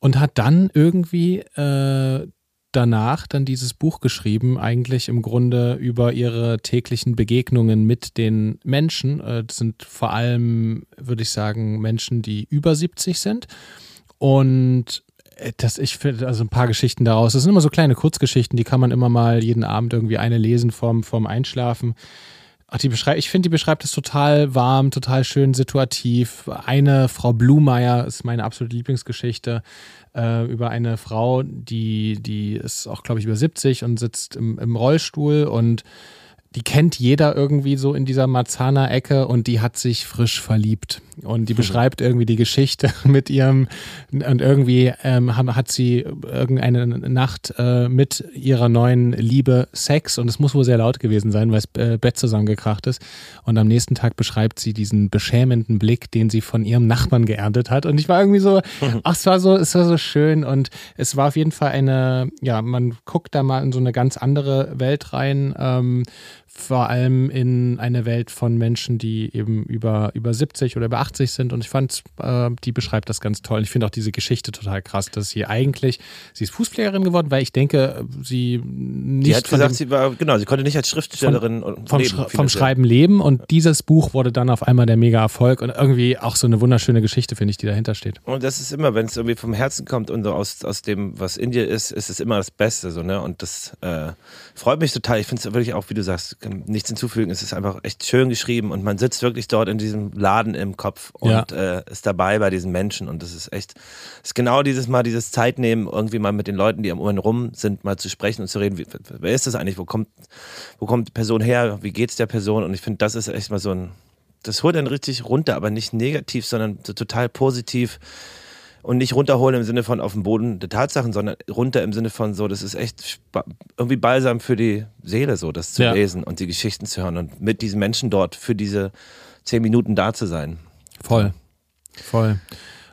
und hat dann irgendwie äh, danach dann dieses Buch geschrieben, eigentlich im Grunde über ihre täglichen Begegnungen mit den Menschen. Äh, das sind vor allem, würde ich sagen, Menschen, die über 70 sind. Und äh, das, ich finde, also ein paar Geschichten daraus. Das sind immer so kleine Kurzgeschichten, die kann man immer mal jeden Abend irgendwie eine lesen vorm, vorm Einschlafen. Ach, die beschreibt, ich finde, die beschreibt es total warm, total schön situativ. Eine Frau Blumeyer ist meine absolute Lieblingsgeschichte äh, über eine Frau, die, die ist auch, glaube ich, über 70 und sitzt im, im Rollstuhl und die kennt jeder irgendwie so in dieser Marzahner-Ecke und die hat sich frisch verliebt. Und die beschreibt irgendwie die Geschichte mit ihrem, und irgendwie ähm, hat sie irgendeine Nacht äh, mit ihrer neuen Liebe Sex und es muss wohl sehr laut gewesen sein, weil das äh, Bett zusammengekracht ist. Und am nächsten Tag beschreibt sie diesen beschämenden Blick, den sie von ihrem Nachbarn geerntet hat. Und ich war irgendwie so, ach, es war so, es war so schön und es war auf jeden Fall eine, ja, man guckt da mal in so eine ganz andere Welt rein. Ähm, vor allem in eine Welt von Menschen, die eben über, über 70 oder über 80 sind. Und ich fand, äh, die beschreibt das ganz toll. Ich finde auch diese Geschichte total krass, dass sie eigentlich, sie ist Fußpflegerin geworden, weil ich denke, sie nicht. Sie hat gesagt, sie war, genau, sie konnte nicht als Schriftstellerin von, vom, leben, vom Schreiben leben. Und dieses Buch wurde dann auf einmal der Mega-Erfolg und irgendwie auch so eine wunderschöne Geschichte, finde ich, die dahinter steht. Und das ist immer, wenn es irgendwie vom Herzen kommt und so aus, aus dem, was in dir ist, ist es immer das Beste, so, ne? Und das äh, freut mich total. Ich finde es wirklich auch, wie du sagst, nichts hinzufügen. Es ist einfach echt schön geschrieben und man sitzt wirklich dort in diesem Laden im Kopf und ja. äh, ist dabei bei diesen Menschen und das ist echt, ist genau dieses Mal, dieses Zeit nehmen, irgendwie mal mit den Leuten, die am Ohren rum sind, mal zu sprechen und zu reden. Wie, wer ist das eigentlich? Wo kommt, wo kommt die Person her? Wie geht's der Person? Und ich finde, das ist echt mal so ein, das holt dann richtig runter, aber nicht negativ, sondern so total positiv und nicht runterholen im Sinne von auf den Boden der Tatsachen, sondern runter im Sinne von so, das ist echt irgendwie balsam für die Seele, so das zu ja. lesen und die Geschichten zu hören und mit diesen Menschen dort für diese zehn Minuten da zu sein. Voll. Voll.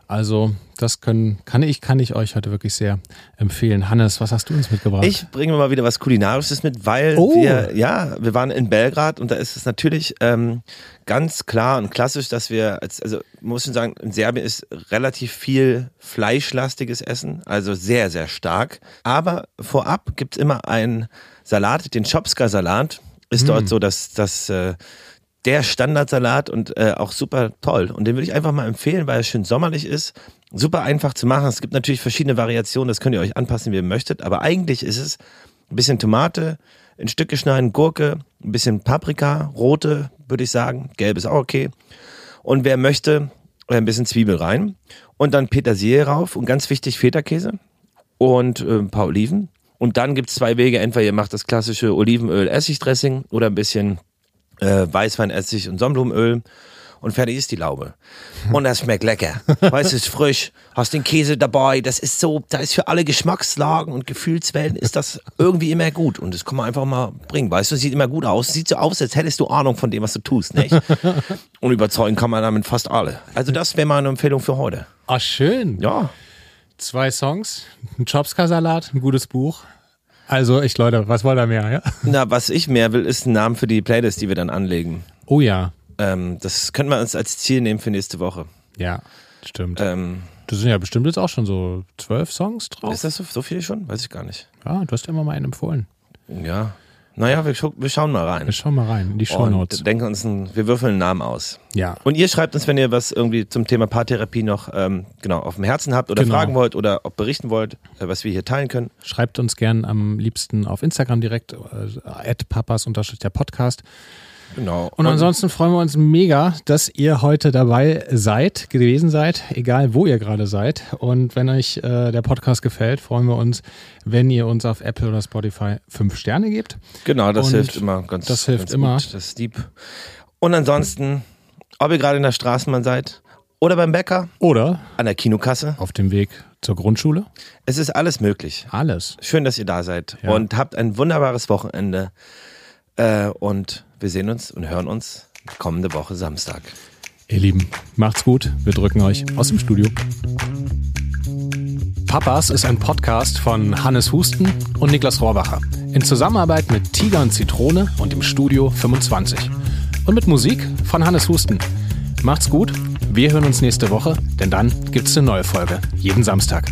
Also, das können, kann ich, kann ich euch heute wirklich sehr empfehlen. Hannes, was hast du uns mitgebracht? Ich bringe mal wieder was Kulinarisches mit, weil oh. wir, ja, wir waren in Belgrad und da ist es natürlich ähm, ganz klar und klassisch, dass wir, als, also muss schon sagen, in Serbien ist relativ viel fleischlastiges Essen, also sehr, sehr stark. Aber vorab gibt es immer einen Salat, den Chopska-Salat. Ist mm. dort so, dass das äh, der Standardsalat und äh, auch super toll. Und den würde ich einfach mal empfehlen, weil er schön sommerlich ist. Super einfach zu machen. Es gibt natürlich verschiedene Variationen, das könnt ihr euch anpassen, wie ihr möchtet. Aber eigentlich ist es ein bisschen Tomate, in Stücke schneiden, Gurke, ein bisschen Paprika, rote, würde ich sagen. Gelb ist auch okay. Und wer möchte, ein bisschen Zwiebel rein. Und dann Petersilie rauf und ganz wichtig Feta-Käse und äh, ein paar Oliven. Und dann gibt es zwei Wege. Entweder ihr macht das klassische Olivenöl-Essigdressing oder ein bisschen äh, Weißweinessig und Sonnenblumenöl und fertig ist die Laube. Und das schmeckt lecker. Weißt du, es ist frisch, hast den Käse dabei, das ist so, da ist für alle Geschmackslagen und Gefühlswellen ist das irgendwie immer gut. Und das kann man einfach mal bringen. Weißt du, sieht immer gut aus. Sieht so aus, als hättest du Ahnung von dem, was du tust, nicht? Und überzeugen kann man damit fast alle. Also das wäre meine Empfehlung für heute. Ah, schön. Ja. Zwei Songs, ein Chopska-Salat, ein gutes Buch. Also ich, Leute, was wollt ihr mehr? Ja? Na, was ich mehr will, ist ein Name für die Playlist, die wir dann anlegen. Oh ja. Ähm, das können wir uns als Ziel nehmen für nächste Woche. Ja, stimmt. Ähm, das sind ja bestimmt jetzt auch schon so zwölf Songs drauf. Ist das so, so viel schon? Weiß ich gar nicht. Ja, du hast immer mal einen empfohlen. Ja. Naja, wir, wir schauen mal rein. Wir schauen mal rein in die Show Notes. denken uns ein, wir würfeln einen Namen aus. Ja. Und ihr schreibt uns, wenn ihr was irgendwie zum Thema Paartherapie noch ähm, genau auf dem Herzen habt oder genau. fragen wollt oder auch berichten wollt, äh, was wir hier teilen können. Schreibt uns gern am liebsten auf Instagram direkt, äh, papas der Podcast. Genau. Und, ansonsten freuen wir uns mega, dass ihr heute dabei seid, gewesen seid, egal wo ihr gerade seid. Und wenn euch äh, der Podcast gefällt, freuen wir uns, wenn ihr uns auf Apple oder Spotify fünf Sterne gebt. Genau, das Und hilft immer ganz Das hilft ganz immer. Gut. Das ist lieb. Und ansonsten, ob ihr gerade in der Straßenbahn seid, oder beim Bäcker, Oder an der Kinokasse. auf dem Weg zur Grundschule. Es ist alles möglich. Alles. Schön, dass ihr da seid Ja. und habt ein wunderbares Wochenende. Äh, und wir sehen uns und hören uns kommende Woche Samstag. Ihr Lieben, macht's gut. Wir drücken euch aus dem Studio. Papas ist ein Podcast von Hannes Husten und Niklas Rohrbacher. In Zusammenarbeit mit Tiger und Zitrone und im Studio 25. Und mit Musik von Hannes Husten. Macht's gut. Wir hören uns nächste Woche, denn dann gibt's eine neue Folge. Jeden Samstag.